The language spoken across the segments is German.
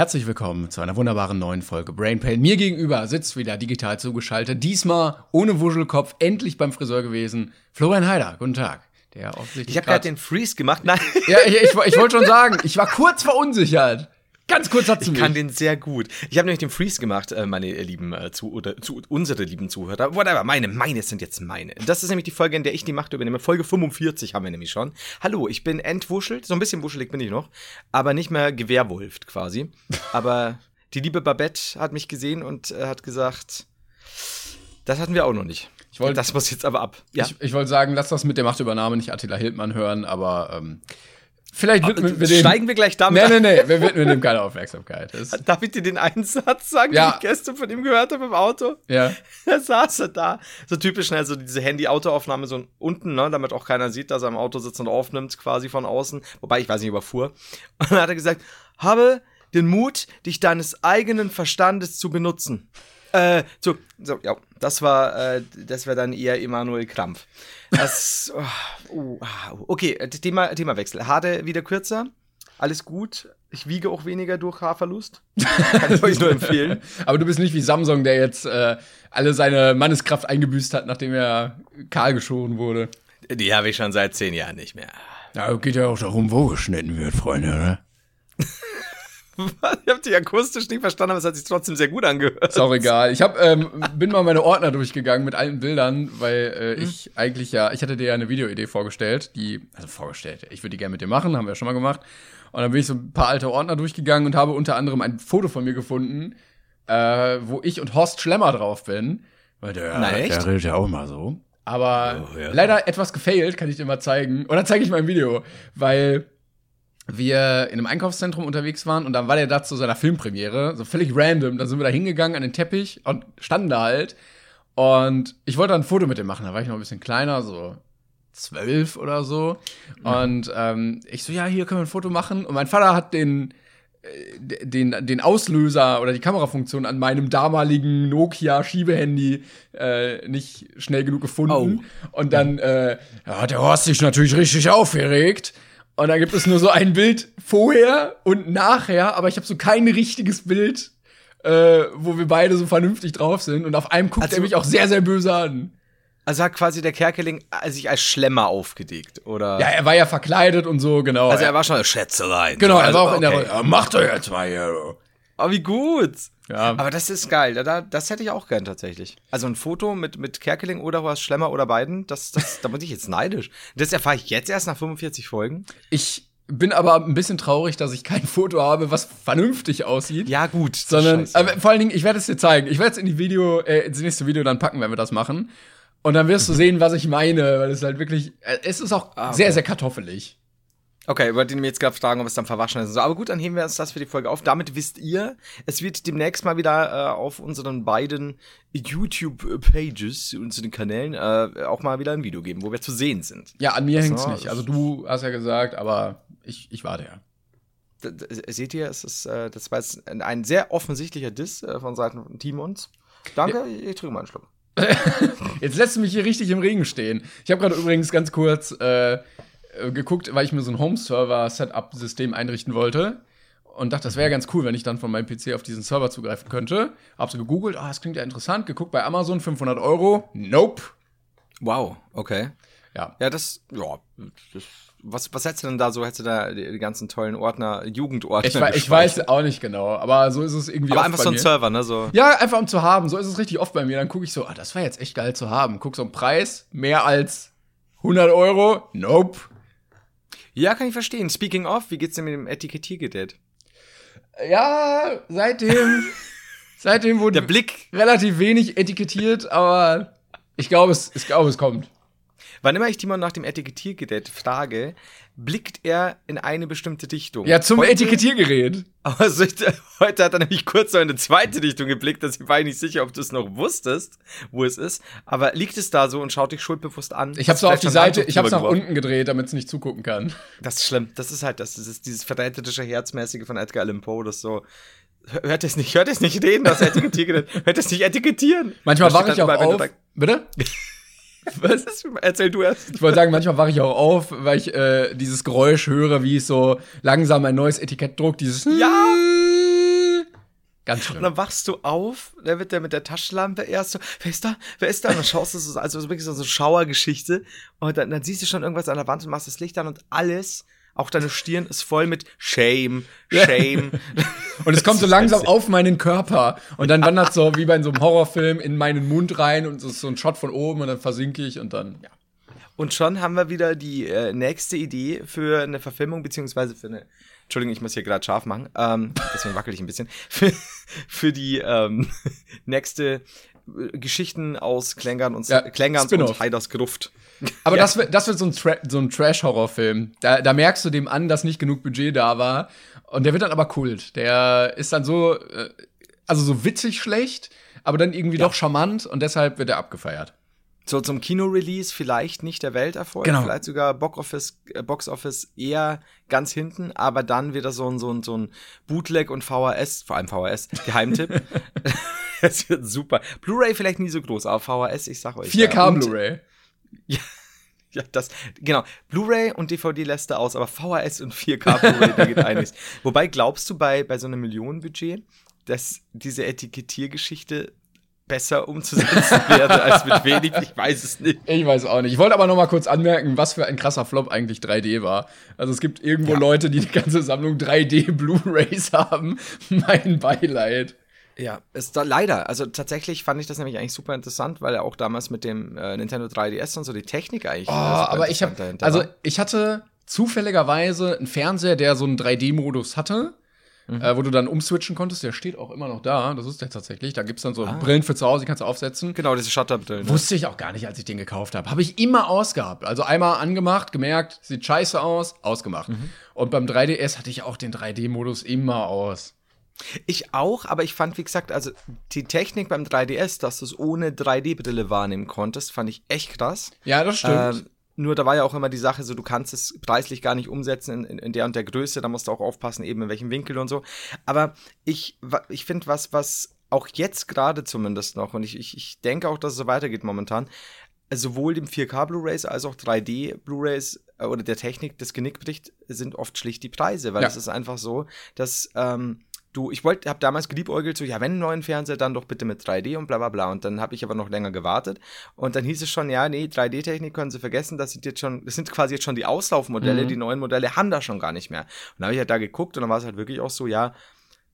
Herzlich willkommen zu einer wunderbaren neuen Folge Brain Pain. Mir gegenüber sitzt wieder digital zugeschaltet, diesmal ohne Wuschelkopf, endlich beim Friseur gewesen, Florian Heider. Guten Tag. Der offensichtlich ich habe gerade den Freeze gemacht. Nein. Ja, ich, ich, ich wollte schon sagen, ich war kurz verunsichert. Ganz kurz sie Ich kann den sehr gut. Ich habe nämlich den Freeze gemacht, äh, meine lieben äh, zu oder zu unsere lieben Zuhörer. Whatever, meine, meine sind jetzt meine. Das ist nämlich die Folge, in der ich die Macht übernehme. Folge 45 haben wir nämlich schon. Hallo, ich bin entwuschelt, so ein bisschen wuschelig bin ich noch, aber nicht mehr gewehrwolft quasi. aber die liebe Babette hat mich gesehen und äh, hat gesagt, das hatten wir auch noch nicht. Ich wollt, das muss jetzt aber ab. Ja? Ich, ich wollte sagen, lass das mit der Machtübernahme nicht Attila Hildmann hören, aber ähm, Vielleicht widmen wir dem. Steigen wir gleich damit Nee, nee, nee, wir widmen dem keine Aufmerksamkeit. Das Darf ich dir den einen Satz sagen, ja. den ich gestern von ihm gehört habe im Auto? Ja. Da saß er da. So typisch schnell, so diese Handy-Auto-Aufnahme so unten, ne, damit auch keiner sieht, dass er im Auto sitzt und aufnimmt, quasi von außen. Wobei, ich weiß nicht, überfuhr. Und dann hat er gesagt, habe den Mut, dich deines eigenen Verstandes zu benutzen. Äh, so, so, ja, das war, äh, das wäre dann eher Emanuel Krampf. Das, oh, uh, okay, Thema, Themawechsel. Hade wieder kürzer, alles gut. Ich wiege auch weniger durch Haarverlust. Kann ich euch nur empfehlen. Aber du bist nicht wie Samsung, der jetzt äh, alle seine Manneskraft eingebüßt hat, nachdem er kahl geschoren wurde. Die habe ich schon seit zehn Jahren nicht mehr. Ja, geht ja auch darum, wo geschnitten wird, Freunde, ne? ich habe dich akustisch nicht verstanden, aber es hat sich trotzdem sehr gut angehört. Ist auch egal. Ich hab, ähm, bin mal meine Ordner durchgegangen mit alten Bildern, weil äh, hm. ich eigentlich ja, ich hatte dir ja eine Videoidee vorgestellt, die, also vorgestellt, ich würde die gerne mit dir machen, haben wir ja schon mal gemacht. Und dann bin ich so ein paar alte Ordner durchgegangen und habe unter anderem ein Foto von mir gefunden, äh, wo ich und Horst Schlemmer drauf bin. Weil der, Na, der redet ja auch immer so. Aber oh, ja. leider etwas gefailt, kann ich dir mal zeigen. Oder zeige ich mal ein Video, weil wir in einem Einkaufszentrum unterwegs waren und dann war der da zu seiner Filmpremiere, so völlig random. Dann sind wir da hingegangen an den Teppich und standen da halt. Und ich wollte ein Foto mit dem machen, da war ich noch ein bisschen kleiner, so zwölf oder so. Und ähm, ich so, ja, hier können wir ein Foto machen. Und mein Vater hat den, äh, den, den Auslöser oder die Kamerafunktion an meinem damaligen Nokia-Schiebehandy äh, nicht schnell genug gefunden. Oh. Und dann äh, hat der Horst sich natürlich richtig aufgeregt. Und da gibt es nur so ein Bild vorher und nachher, aber ich habe so kein richtiges Bild, äh, wo wir beide so vernünftig drauf sind. Und auf einem guckt also, er mich auch sehr, sehr böse an. Also hat quasi der Kerkeling sich als Schlemmer aufgedeckt, oder? Ja, er war ja verkleidet und so, genau. Also er war schon eine Schätzelein. Genau, er war auch okay. in der Rolle. Ja, mach doch jetzt mal hier. Oh, wie gut. Ja. Aber das ist geil. Da, das hätte ich auch gern tatsächlich. Also ein Foto mit, mit Kerkeling oder was Schlemmer oder beiden, das, das, da bin ich jetzt neidisch. Das erfahre ich jetzt erst nach 45 Folgen. Ich bin aber ein bisschen traurig, dass ich kein Foto habe, was vernünftig aussieht. Ja, gut. Sondern, aber vor allen Dingen, ich werde es dir zeigen. Ich werde es in die Video, äh, ins nächste Video dann packen, wenn wir das machen. Und dann wirst du sehen, was ich meine, weil es halt wirklich, äh, es ist auch ah, okay. sehr, sehr kartoffelig. Okay, wollte ihn mir jetzt gerade fragen, ob es dann verwaschen ist. Aber gut, dann heben wir uns das für die Folge auf. Damit wisst ihr, es wird demnächst mal wieder äh, auf unseren beiden YouTube-Pages, unseren Kanälen, äh, auch mal wieder ein Video geben, wo wir zu sehen sind. Ja, an mir hängt es nicht. Also du hast ja gesagt, aber ich, ich warte ja. seht ihr, es ist, äh, das war jetzt ein sehr offensichtlicher Diss äh, von Seiten von Timons. Danke, ja. ich, ich trinke mal einen Schluck. Jetzt lässt du mich hier richtig im Regen stehen. Ich habe gerade übrigens ganz kurz äh, äh, geguckt, weil ich mir so ein Home-Server-Setup-System einrichten wollte und dachte, das wäre ganz cool, wenn ich dann von meinem PC auf diesen Server zugreifen könnte. Hab so gegoogelt, ah, das klingt ja interessant, geguckt bei Amazon 500 Euro. Nope. Wow, okay. Ja. Ja, das, ja, das, was, was hättest du denn da so? Hättest du da die, die ganzen tollen Ordner, Jugendordner? Ich, ich weiß auch nicht genau, aber so ist es irgendwie. Aber einfach so ein. Server, ne? So. Ja, einfach um zu haben. So ist es richtig oft bei mir. Dann gucke ich so, ah, das war jetzt echt geil zu haben. Guck so einen Preis, mehr als 100 Euro. Nope. Ja, kann ich verstehen. Speaking of, wie geht's denn mit dem Etikettiergerät? Ja, seitdem, seitdem wurde der Blick relativ wenig etikettiert, aber ich glaube, es, ich glaube, es kommt. Wann immer ich Timon nach dem Etikettiergerät frage, blickt er in eine bestimmte Dichtung. Ja, zum heute, Etikettiergerät. Aber so, heute hat er nämlich kurz so in eine zweite Dichtung geblickt, dass ich war nicht sicher, ob du es noch wusstest, wo es ist. Aber liegt es da so und schaut dich schuldbewusst an? Ich habe so auf die Seite, ich habe es nach unten gedreht, damit es nicht zugucken kann. Das ist schlimm. Das ist halt das, das ist dieses verräterische Herzmäßige von Edgar Allan Poe, das so Hört es nicht, hört es nicht reden, das Etikettieren. hört es nicht etikettieren. Manchmal wache ich auch auf. Bitte? Was? Erzähl du erst. Ich wollte sagen, manchmal wache ich auch auf, weil ich äh, dieses Geräusch höre, wie es so langsam ein neues Etikett druckt. Dieses Ja! Ganz schön. Und dann wachst du auf, da wird der mit der Taschenlampe erst so, wer ist da? Wer ist da? Und dann schaust du so, also wirklich so eine Schauergeschichte. Und dann, dann siehst du schon irgendwas an der Wand und machst das Licht an und alles auch deine Stirn ist voll mit Shame, Shame. und es kommt so langsam auf meinen Körper. Und dann wandert so wie bei so einem Horrorfilm in meinen Mund rein und es ist so ein Shot von oben und dann versinke ich und dann, ja. Und schon haben wir wieder die äh, nächste Idee für eine Verfilmung, beziehungsweise für eine. Entschuldigung, ich muss hier gerade scharf machen. Ähm, deswegen wackel ich ein bisschen. Für, für die ähm, nächste Geschichten aus Klängern und ja, Klängerns und Heiders Gruft. Aber ja. das, wird, das wird so ein, Tra so ein Trash-Horror-Film. Da, da merkst du dem an, dass nicht genug Budget da war. Und der wird dann aber Kult. Der ist dann so, äh, also so witzig schlecht, aber dann irgendwie ja. doch charmant und deshalb wird er abgefeiert. So zum Kino-Release vielleicht nicht der Welterfolg, genau. vielleicht sogar Box Office, äh, Box Office eher ganz hinten, aber dann wieder so ein, so ein, so ein Bootleg und VHS, vor allem VHS, Geheimtipp. das wird super. Blu-ray vielleicht nie so groß, aber VHS, ich sag euch. 4K Blu-ray. Ja, ja, das, genau. Blu-ray und DVD lässt er aus, aber VHS und 4K Blu-ray, da geht einiges. Wobei glaubst du bei, bei so einem Millionenbudget, dass diese Etikettiergeschichte besser umzusetzen wäre als mit wenig. Ich weiß es nicht. Ich weiß auch nicht. Ich wollte aber noch mal kurz anmerken, was für ein krasser Flop eigentlich 3D war. Also es gibt irgendwo ja. Leute, die die ganze Sammlung 3D Blu-rays haben. mein Beileid. Ja, ist da leider. Also tatsächlich fand ich das nämlich eigentlich super interessant, weil er auch damals mit dem äh, Nintendo 3DS und so die Technik eigentlich. Oh, aber ich habe, also ich hatte zufälligerweise einen Fernseher, der so einen 3D-Modus hatte. Mhm. Äh, wo du dann umswitchen konntest, der steht auch immer noch da. Das ist der tatsächlich. Da gibt es dann so ah. Brillen für zu Hause, die kannst du aufsetzen. Genau, diese Shutterbrillen. Wusste ich auch gar nicht, als ich den gekauft habe. Habe ich immer ausgehabt. Also einmal angemacht, gemerkt, sieht scheiße aus, ausgemacht. Mhm. Und beim 3DS hatte ich auch den 3D-Modus immer aus. Ich auch, aber ich fand, wie gesagt, also die Technik beim 3DS, dass du es ohne 3D-Brille wahrnehmen konntest, fand ich echt krass. Ja, das stimmt. Ähm, nur da war ja auch immer die Sache so, du kannst es preislich gar nicht umsetzen in, in, der und der Größe, da musst du auch aufpassen, eben in welchem Winkel und so. Aber ich, ich finde was, was auch jetzt gerade zumindest noch, und ich, ich, ich denke auch, dass es so weitergeht momentan, sowohl dem 4K Blu-rays als auch 3D Blu-rays äh, oder der Technik das Genick bricht, sind oft schlicht die Preise, weil ja. es ist einfach so, dass ähm, du, ich wollte, habe damals geliebäugelt, so, ja, wenn einen neuen Fernseher, dann doch bitte mit 3D und bla bla bla. Und dann habe ich aber noch länger gewartet. Und dann hieß es schon, ja, nee, 3D-Technik können Sie vergessen, das sind jetzt schon, das sind quasi jetzt schon die Auslaufmodelle, mhm. die neuen Modelle haben da schon gar nicht mehr. Und dann habe ich halt da geguckt und dann war es halt wirklich auch so, ja,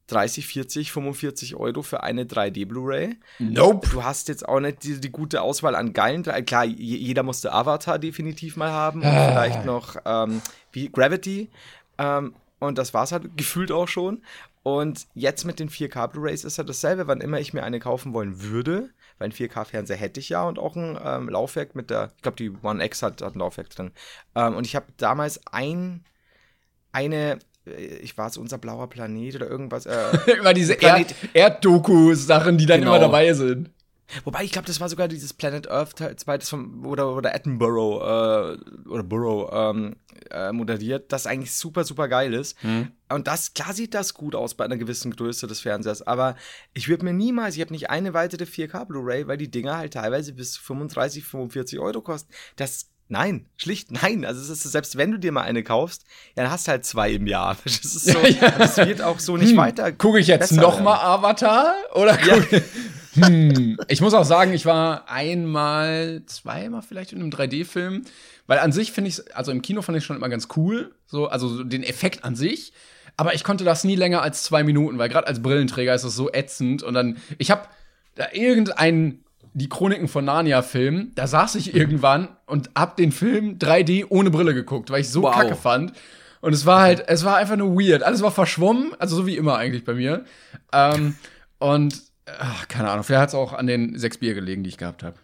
30, 40, 45 Euro für eine 3D Blu-ray. Nope. Du hast jetzt auch nicht die, die gute Auswahl an geilen. Klar, jeder musste Avatar definitiv mal haben und ah. vielleicht noch ähm, wie Gravity. Ähm, und das war es halt gefühlt auch schon. Und jetzt mit den 4K Blu-rays ist ja dasselbe, wann immer ich mir eine kaufen wollen würde, weil ein 4K-Fernseher hätte ich ja und auch ein ähm, Laufwerk mit der, ich glaube, die One X hat, hat ein Laufwerk drin. Ähm, und ich habe damals ein, eine äh, ich war es unser blauer Planet oder irgendwas. Äh, immer diese Erd Erddoku-Sachen, die dann genau. immer dabei sind. Wobei, ich glaube, das war sogar dieses Planet Earth Teil 2, das vom, oder, oder Attenborough, äh, oder Burrow, ähm, äh, moderiert, das eigentlich super, super geil ist. Mhm. Und das, klar sieht das gut aus bei einer gewissen Größe des Fernsehers, aber ich würde mir niemals, ich habe nicht eine weitere 4K Blu-ray, weil die Dinger halt teilweise bis 35, 45 Euro kosten. Das Nein, schlicht nein. Also es ist selbst wenn du dir mal eine kaufst, dann hast du halt zwei im Jahr. Das ist so, ja, ja. das wird auch so nicht hm, weiter. Gucke ich jetzt noch mal Avatar oder ja. hm. Ich muss auch sagen, ich war einmal, zweimal vielleicht in einem 3D-Film, weil an sich finde ich, also im Kino fand ich schon immer ganz cool, so also den Effekt an sich. Aber ich konnte das nie länger als zwei Minuten, weil gerade als Brillenträger ist das so ätzend. Und dann, ich habe da irgendein die Chroniken von Narnia-Film, da saß ich irgendwann und hab den Film 3D ohne Brille geguckt, weil ich so wow. kacke fand. Und es war halt, es war einfach nur weird. Alles war verschwommen, also so wie immer eigentlich bei mir. Ähm, und ach, keine Ahnung, vielleicht hat es auch an den sechs Bier gelegen, die ich gehabt habe.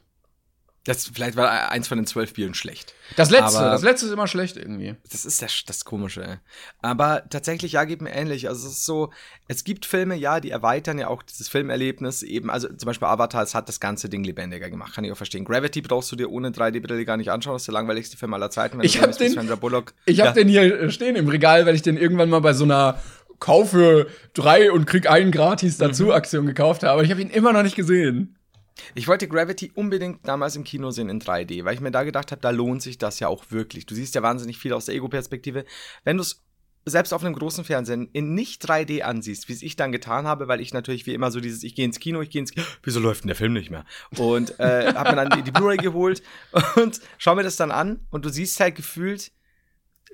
Das, vielleicht war eins von den zwölf Bieren schlecht. Das letzte, aber das letzte ist immer schlecht irgendwie. Das ist das, das Komische. Ey. Aber tatsächlich, ja, geht mir ähnlich. Also es ist so, es gibt Filme, ja, die erweitern ja auch dieses Filmerlebnis eben. Also zum Beispiel Avatar, es hat das ganze Ding lebendiger gemacht, kann ich auch verstehen. Gravity brauchst du dir ohne 3D-Brille gar nicht anschauen. Das ist der langweiligste Film aller Zeiten. ich habe den, ich hab ja. den hier stehen im Regal, weil ich den irgendwann mal bei so einer kaufe drei und krieg einen gratis dazu mhm. Aktion gekauft habe. Aber ich habe ihn immer noch nicht gesehen. Ich wollte Gravity unbedingt damals im Kino sehen in 3D, weil ich mir da gedacht habe, da lohnt sich das ja auch wirklich. Du siehst ja wahnsinnig viel aus der Ego-Perspektive. Wenn du es selbst auf einem großen Fernsehen in nicht 3D ansiehst, wie es ich dann getan habe, weil ich natürlich wie immer so dieses, ich gehe ins Kino, ich gehe ins Kino, wieso läuft denn der Film nicht mehr? Und äh, habe mir dann die, die Blu-ray geholt und schau mir das dann an und du siehst halt gefühlt,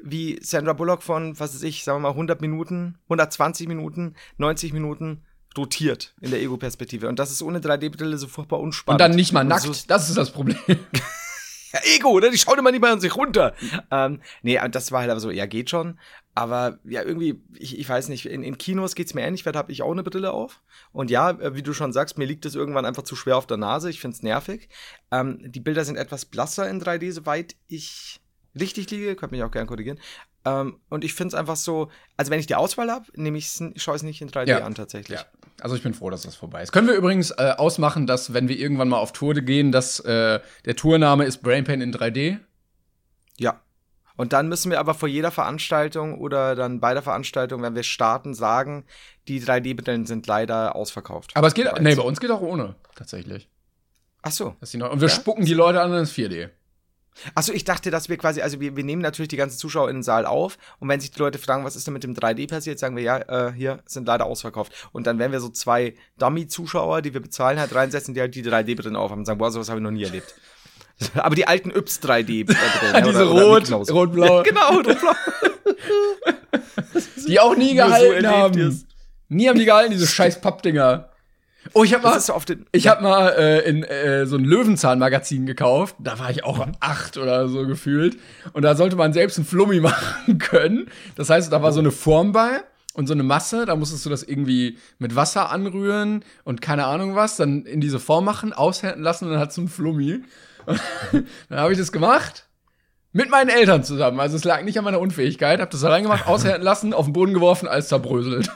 wie Sandra Bullock von, was weiß ich, sagen wir mal 100 Minuten, 120 Minuten, 90 Minuten rotiert in der Ego-Perspektive. Und das ist ohne 3D-Brille so furchtbar unspannend. Und dann nicht mal nackt, so das ist das Problem. ja, Ego, ne? Die schauen immer nicht mal an sich runter. ähm, nee, das war halt aber so, ja, geht schon. Aber ja, irgendwie, ich, ich weiß nicht, in, in Kinos geht's mir ähnlich, weil da habe ich auch eine Brille auf. Und ja, äh, wie du schon sagst, mir liegt es irgendwann einfach zu schwer auf der Nase. Ich find's nervig. Ähm, die Bilder sind etwas blasser in 3D, soweit ich richtig liege, könnt mich auch gerne korrigieren. Ähm, und ich finde es einfach so, also wenn ich die Auswahl habe, nehme ich es, schaue es nicht in 3D ja. an tatsächlich. Ja. Also ich bin froh, dass das vorbei ist. Können wir übrigens äh, ausmachen, dass wenn wir irgendwann mal auf Tour gehen, dass äh, der Tourname ist Brainpain in 3D? Ja. Und dann müssen wir aber vor jeder Veranstaltung oder dann bei der Veranstaltung, wenn wir starten, sagen, die 3D-Brillen sind leider ausverkauft. Aber es geht, nee, bei uns geht auch ohne, tatsächlich. Ach so. und wir ja? spucken die Leute an, dann ist 4D. Achso, ich dachte, dass wir quasi, also wir, wir nehmen natürlich die ganzen Zuschauer in den Saal auf und wenn sich die Leute fragen, was ist denn mit dem 3D passiert, sagen wir, ja, äh, hier sind leider ausverkauft. Und dann werden wir so zwei Dummy-Zuschauer, die wir bezahlen, halt reinsetzen, die halt die 3D-Brillen aufhaben und sagen, boah, sowas habe ich noch nie erlebt. Aber die alten Yps 3D. Äh, Diese oder, rot, rot-blau. genau, rot-blau. die auch nie gehalten so haben. Nie haben die gehalten, diese scheiß Pappdinger. Oh, ich habe mal, so ich hab mal äh, in äh, so ein Löwenzahn-Magazin gekauft. Da war ich auch acht oder so gefühlt. Und da sollte man selbst ein Flummi machen können. Das heißt, da war so eine Form bei und so eine Masse. Da musstest du das irgendwie mit Wasser anrühren und keine Ahnung was. Dann in diese Form machen, aushärten lassen und dann hat so ein Flummi. dann habe ich das gemacht. Mit meinen Eltern zusammen. Also es lag nicht an meiner Unfähigkeit. Hab das da reingemacht, aushärten lassen, auf den Boden geworfen, alles zerbröselt.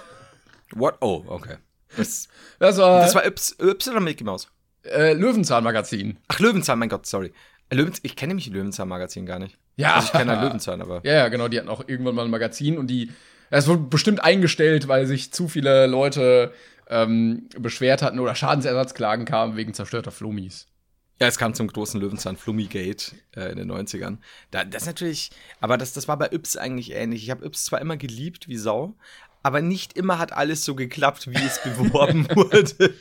What? Oh, okay. Das, das war. Das war Yps, Yps oder Mickey Mouse? Äh, Löwenzahn-Magazin. Ach, Löwenzahn, mein Gott, sorry. Äh, Löwen, ich kenne nämlich Löwenzahn-Magazin gar nicht. Ja. Also ich kenne halt Löwenzahn, aber. Ja, ja, genau. Die hatten auch irgendwann mal ein Magazin und die. Es wurde bestimmt eingestellt, weil sich zu viele Leute ähm, beschwert hatten oder Schadensersatzklagen kamen wegen zerstörter Flummis. Ja, es kam zum großen Löwenzahn Flummigate äh, in den 90ern. Da, das natürlich, aber das, das war bei Yps eigentlich ähnlich. Ich habe Yps zwar immer geliebt wie Sau, aber nicht immer hat alles so geklappt, wie es beworben wurde.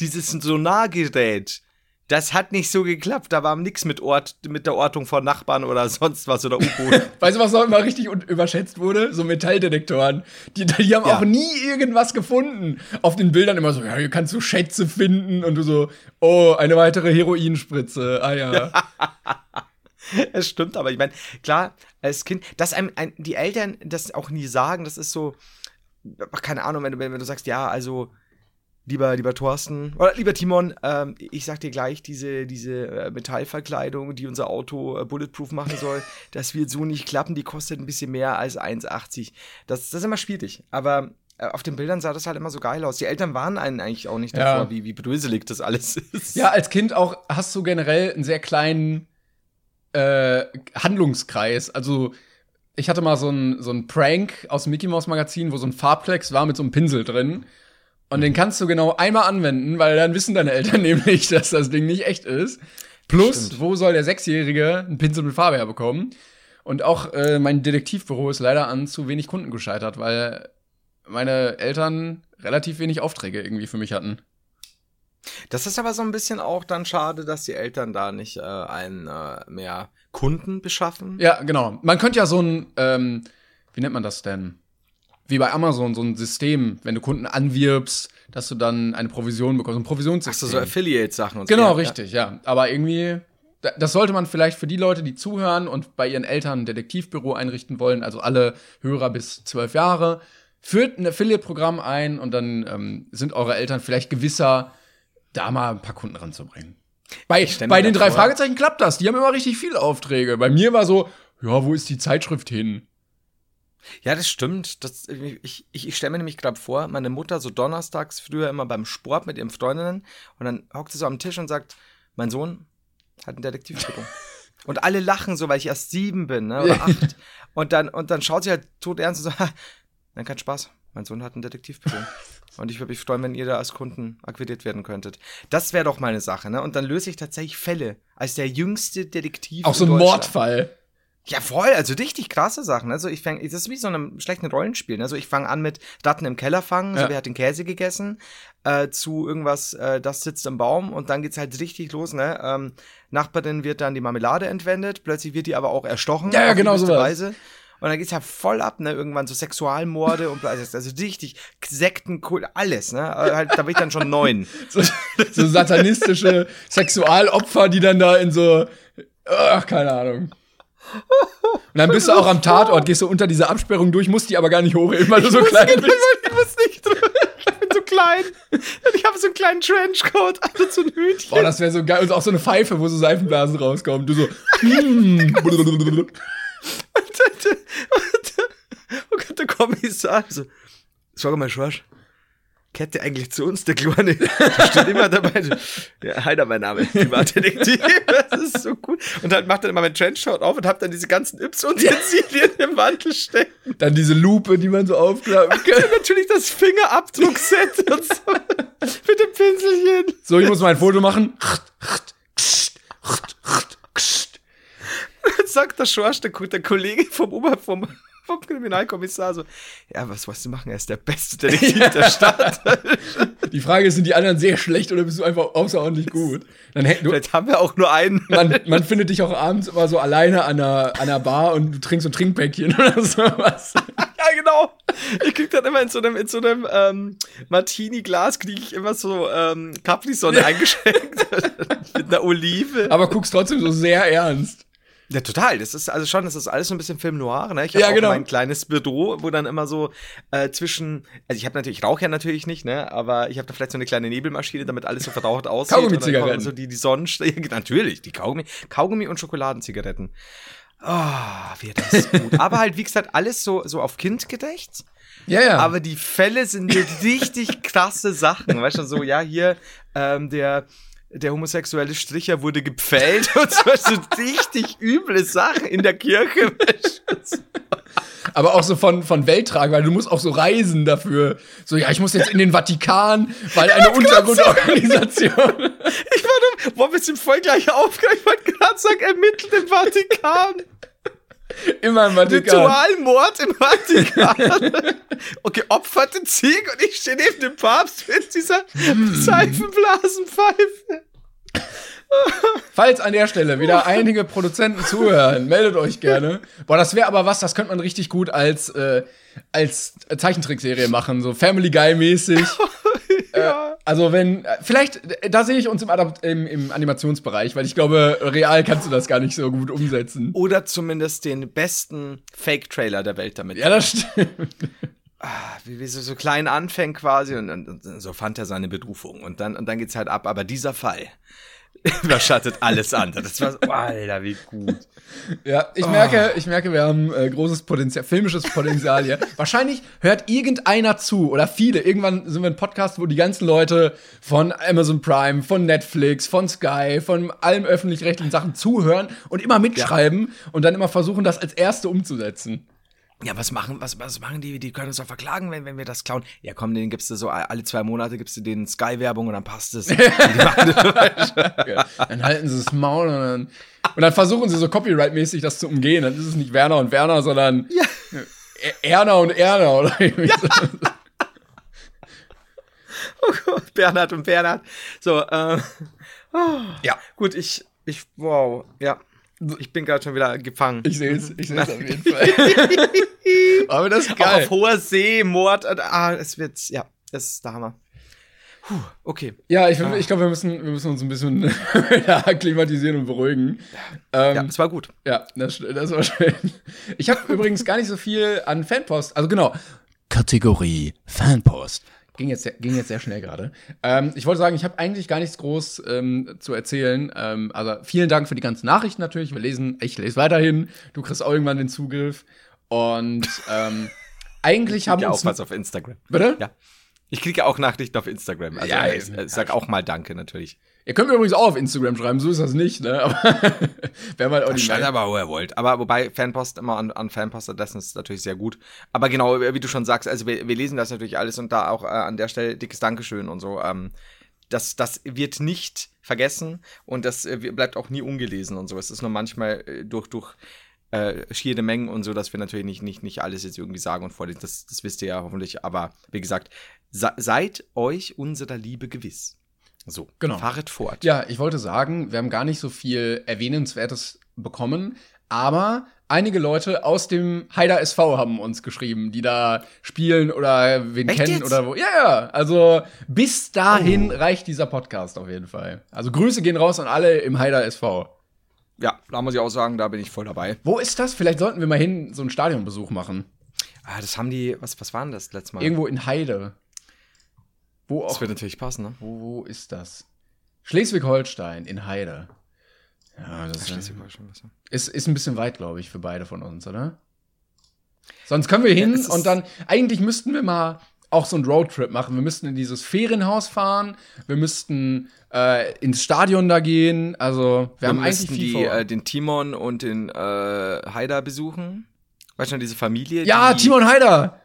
Dieses Sonargerät, das hat nicht so geklappt. Da war nichts mit Ort, mit der Ortung von Nachbarn oder sonst was oder U-Boot. weißt du, was noch immer richtig überschätzt wurde? So Metalldetektoren. Die, die haben ja. auch nie irgendwas gefunden. Auf den Bildern immer so, ja, hier kannst du Schätze finden und du so, oh, eine weitere Heroinspritze. Ah ja. es stimmt, aber ich meine, klar, als Kind, dass einem ein, die Eltern das auch nie sagen, das ist so, keine Ahnung, wenn du, wenn, du sagst, ja, also, lieber, lieber Thorsten, oder lieber Timon, ähm, ich sag dir gleich, diese, diese äh, Metallverkleidung, die unser Auto äh, bulletproof machen soll, das wird so nicht klappen, die kostet ein bisschen mehr als 1,80. Das, das ist immer schwierig, aber äh, auf den Bildern sah das halt immer so geil aus. Die Eltern waren einen eigentlich auch nicht davor, ja. wie, wie bröselig das alles ist. Ja, als Kind auch hast du generell einen sehr kleinen äh, Handlungskreis. Also ich hatte mal so ein, so ein Prank aus dem Mickey Mouse Magazin, wo so ein Farbplex war mit so einem Pinsel drin. Und den kannst du genau einmal anwenden, weil dann wissen deine Eltern nämlich, dass das Ding nicht echt ist. Plus, Stimmt. wo soll der Sechsjährige einen Pinsel mit Farbe herbekommen? Und auch äh, mein Detektivbüro ist leider an zu wenig Kunden gescheitert, weil meine Eltern relativ wenig Aufträge irgendwie für mich hatten. Das ist aber so ein bisschen auch dann schade, dass die Eltern da nicht äh, einen äh, mehr Kunden beschaffen. Ja, genau. Man könnte ja so ein, ähm, wie nennt man das denn? Wie bei Amazon, so ein System, wenn du Kunden anwirbst, dass du dann eine Provision bekommst, ein Provisionssystem. Ach so, so Affiliate-Sachen und so. Genau, ja, richtig, ja. ja. Aber irgendwie, das sollte man vielleicht für die Leute, die zuhören und bei ihren Eltern ein Detektivbüro einrichten wollen, also alle Hörer bis zwölf Jahre, führt ein Affiliate-Programm ein und dann ähm, sind eure Eltern vielleicht gewisser, da mal ein paar Kunden ranzubringen. Bei, bei den drei Fragezeichen klappt das. Die haben immer richtig viele Aufträge. Bei mir war so, ja, wo ist die Zeitschrift hin? Ja, das stimmt. Das, ich ich, ich stelle mir nämlich gerade vor, meine Mutter so donnerstags früher immer beim Sport mit ihren Freundinnen und dann hockt sie so am Tisch und sagt, mein Sohn hat ein Detektivbüro. und alle lachen so, weil ich erst sieben bin ne, oder acht. und, dann, und dann schaut sie halt tot ernst und so, dann kein Spaß. Mein Sohn hat ein Detektivbüro. Und ich würde mich freuen, wenn ihr da als Kunden akquiriert werden könntet. Das wäre doch mal eine Sache, ne? Und dann löse ich tatsächlich Fälle als der jüngste Detektiv. Auch so ein Mordfall. Ja, voll, also richtig krasse Sachen. Also ich fange, das ist wie so einem schlechten Rollenspiel. Also ich fange an mit Datten im Keller fangen, ja. so wer hat den Käse gegessen, äh, zu irgendwas, äh, das sitzt im Baum und dann geht's halt richtig los, ne? Ähm, Nachbarin wird dann die Marmelade entwendet, plötzlich wird die aber auch erstochen. Ja, ja genau so. Weise. Und dann geht's halt voll ab, ne? Irgendwann so Sexualmorde und also, also richtig Sekten, alles, ne? Äh, halt, da bin ich dann schon neun. so, so satanistische Sexualopfer, die dann da in so, ach, keine Ahnung. Und dann bist du auch am Tatort, gehst du unter diese Absperrung durch, musst die aber gar nicht hochheben, weil du so klein bist. Ich muss nicht drüber. Ich bin so klein. Ich habe so einen kleinen Trenchcoat, also so ein Hütchen. Boah, das wäre so geil. Und auch so eine Pfeife, wo so Seifenblasen rauskommen. Du so. mm. Und, oh Gott, der Kommissar so. Sag mal, Schwarz Kette eigentlich zu uns, der Kleine. Da steht immer dabei. Ja, Heider, mein Name, Privatdetektiv. Das ist so cool. Und dann macht er immer mein Trenchcoat auf und hab dann diese ganzen Yps-Utensilien im Wandel stecken. Dann diese Lupe, die man so aufklappt. kann. natürlich das Fingerabdruckset und so. Mit dem Pinselchen. So, ich muss mal ein Foto machen. Sagt der Schorsch, der, der Kollege vom Ober, vom vom Kriminalkommissar so, ja, was wolltest du machen? Er ist der beste Detektiv der Stadt. Die Frage ist, sind die anderen sehr schlecht oder bist du einfach außerordentlich gut? Dann, du, Vielleicht haben wir auch nur einen. Man, man findet dich auch abends immer so alleine an einer, an einer Bar und du trinkst so ein Trinkpäckchen oder sowas. ja, genau. Ich krieg dann immer in so einem, in so einem ähm, Martini-Glas kriege ich immer so ähm, Capri-Sonne eingeschenkt mit einer Olive. Aber guckst trotzdem so sehr ernst. Ja, total. Das ist also schon, das ist alles so ein bisschen Film noir, ne? Ich habe ja, genau. mein kleines Büro, wo dann immer so äh, zwischen, also ich habe natürlich, ich rauche ja natürlich nicht, ne? Aber ich habe da vielleicht so eine kleine Nebelmaschine, damit alles so verraucht aussieht. Kaugummi-Zigaretten. So die, die Sonnensträhne, natürlich, die Kaugummi, Kaugummi und Schokoladenzigaretten. Oh, wird das gut. Aber halt, wie gesagt, alles so, so auf Kind gedächt. Ja, ja. Aber die Fälle sind richtig krasse Sachen. Weißt du, so, ja, hier, ähm, der, der homosexuelle Stricher wurde gepfählt und so, so richtig üble Sachen in der Kirche. Aber auch so von, von Welttragen, weil du musst auch so reisen dafür. So, ja, ich muss jetzt in den Vatikan, weil eine Untergrundorganisation. ich war doch, boah, wir sind voll gleich aufgeregt. Ich wollte gerade sagen, ermittelt im Vatikan. Immer im Vatikan. Ritualmord im Vatikan. Okay, opferte Zieg und ich stehe neben dem Papst mit dieser hm. Seifenblasenpfeife. Falls an der Stelle wieder einige Produzenten zuhören, meldet euch gerne. Boah, das wäre aber was, das könnte man richtig gut als, äh, als Zeichentrickserie machen, so Family Guy-mäßig. ja. äh, also wenn, vielleicht, da sehe ich uns im, im, im, Animationsbereich, weil ich glaube, real kannst du das gar nicht so gut umsetzen. Oder zumindest den besten Fake-Trailer der Welt damit. Ja, das stimmt. Ah, wie, wie so, so klein anfängt quasi und, und, und, so fand er seine Berufung und dann, und dann geht's halt ab. Aber dieser Fall, überschattet alles andere. Das war so, Alter, wie gut. Ja, ich oh. merke, ich merke, wir haben äh, großes Potenzial, filmisches Potenzial hier. Wahrscheinlich hört irgendeiner zu oder viele. Irgendwann sind wir ein Podcast, wo die ganzen Leute von Amazon Prime, von Netflix, von Sky, von allen öffentlich-rechtlichen Sachen zuhören und immer mitschreiben ja. und dann immer versuchen, das als erste umzusetzen. Ja, was machen, was, was machen die? Die können uns doch verklagen, wenn, wenn wir das klauen. Ja, komm, den gibst du so alle zwei Monate gibst du denen Sky-Werbung und dann passt es. dann halten sie das Maul und dann, und dann versuchen sie so Copyright-mäßig das zu umgehen. Dann ist es nicht Werner und Werner, sondern ja. Erna und Erna oder ja. Oh Gott, Bernhard und Bernhard. So, ähm. Oh, ja. Gut, ich, ich, wow, ja. Ich bin gerade schon wieder gefangen. Ich sehe es, ich sehe es auf jeden Fall. Aber das ist geil. Auch auf hoher See, Mord, ah, es wird, ja, das ist der Hammer. Puh, okay. Ja, ich, ich glaube, wir müssen, wir müssen uns ein bisschen ja, klimatisieren und beruhigen. Ähm, ja, es war gut. Ja, das, das war schön. Ich habe übrigens gar nicht so viel an Fanpost. Also genau. Kategorie Fanpost. Ging jetzt, ging jetzt sehr schnell gerade. Ähm, ich wollte sagen, ich habe eigentlich gar nichts groß ähm, zu erzählen. Ähm, also vielen Dank für die ganzen Nachrichten natürlich. Wir lesen, ich lese weiterhin. Du kriegst auch irgendwann den Zugriff. Und ähm, eigentlich haben ja auch was auf Instagram. Bitte? Ja. Ich kriege auch Nachrichten auf Instagram. Also ja, ich, ich sag auch mal Danke natürlich. Ihr könnt mir übrigens auch auf Instagram schreiben, so ist das nicht, ne? Aber wer mal auch nicht. Schreibt aber, wo ihr wollt. Aber wobei Fanpost immer an, an Fanpost-Adressen ist natürlich sehr gut. Aber genau, wie du schon sagst, also wir, wir lesen das natürlich alles und da auch äh, an der Stelle dickes Dankeschön und so. Ähm, das, das wird nicht vergessen und das äh, bleibt auch nie ungelesen und so. Es ist nur manchmal äh, durch, durch äh, schiere Mengen und so, dass wir natürlich nicht, nicht, nicht alles jetzt irgendwie sagen und vorlesen. Das, das wisst ihr ja hoffentlich. Aber wie gesagt, seid euch unserer Liebe gewiss. So, genau. fahret fort. Ja, ich wollte sagen, wir haben gar nicht so viel Erwähnenswertes bekommen, aber einige Leute aus dem Heider SV haben uns geschrieben, die da spielen oder wen Echt kennen jetzt? oder wo. Ja, ja. Also bis dahin oh. reicht dieser Podcast auf jeden Fall. Also Grüße gehen raus an alle im Heider SV. Ja, da muss ich auch sagen, da bin ich voll dabei. Wo ist das? Vielleicht sollten wir mal hin so einen Stadionbesuch machen. Ah, das haben die, was, was waren das letztes Mal? Irgendwo in Heide. Wo auch, das wird natürlich passen, ne? Wo, wo ist das? Schleswig-Holstein in Heide. Ja, das ja, ist, ist ein bisschen weit, glaube ich, für beide von uns, oder? Sonst können wir hin ja, und dann, eigentlich müssten wir mal auch so einen Roadtrip machen. Wir müssten in dieses Ferienhaus fahren, wir müssten äh, ins Stadion da gehen. Also, wir, wir haben eigentlich viel die, äh, den Timon und den äh, Haider besuchen. Weißt du noch, diese Familie? Ja, die Timon Haider!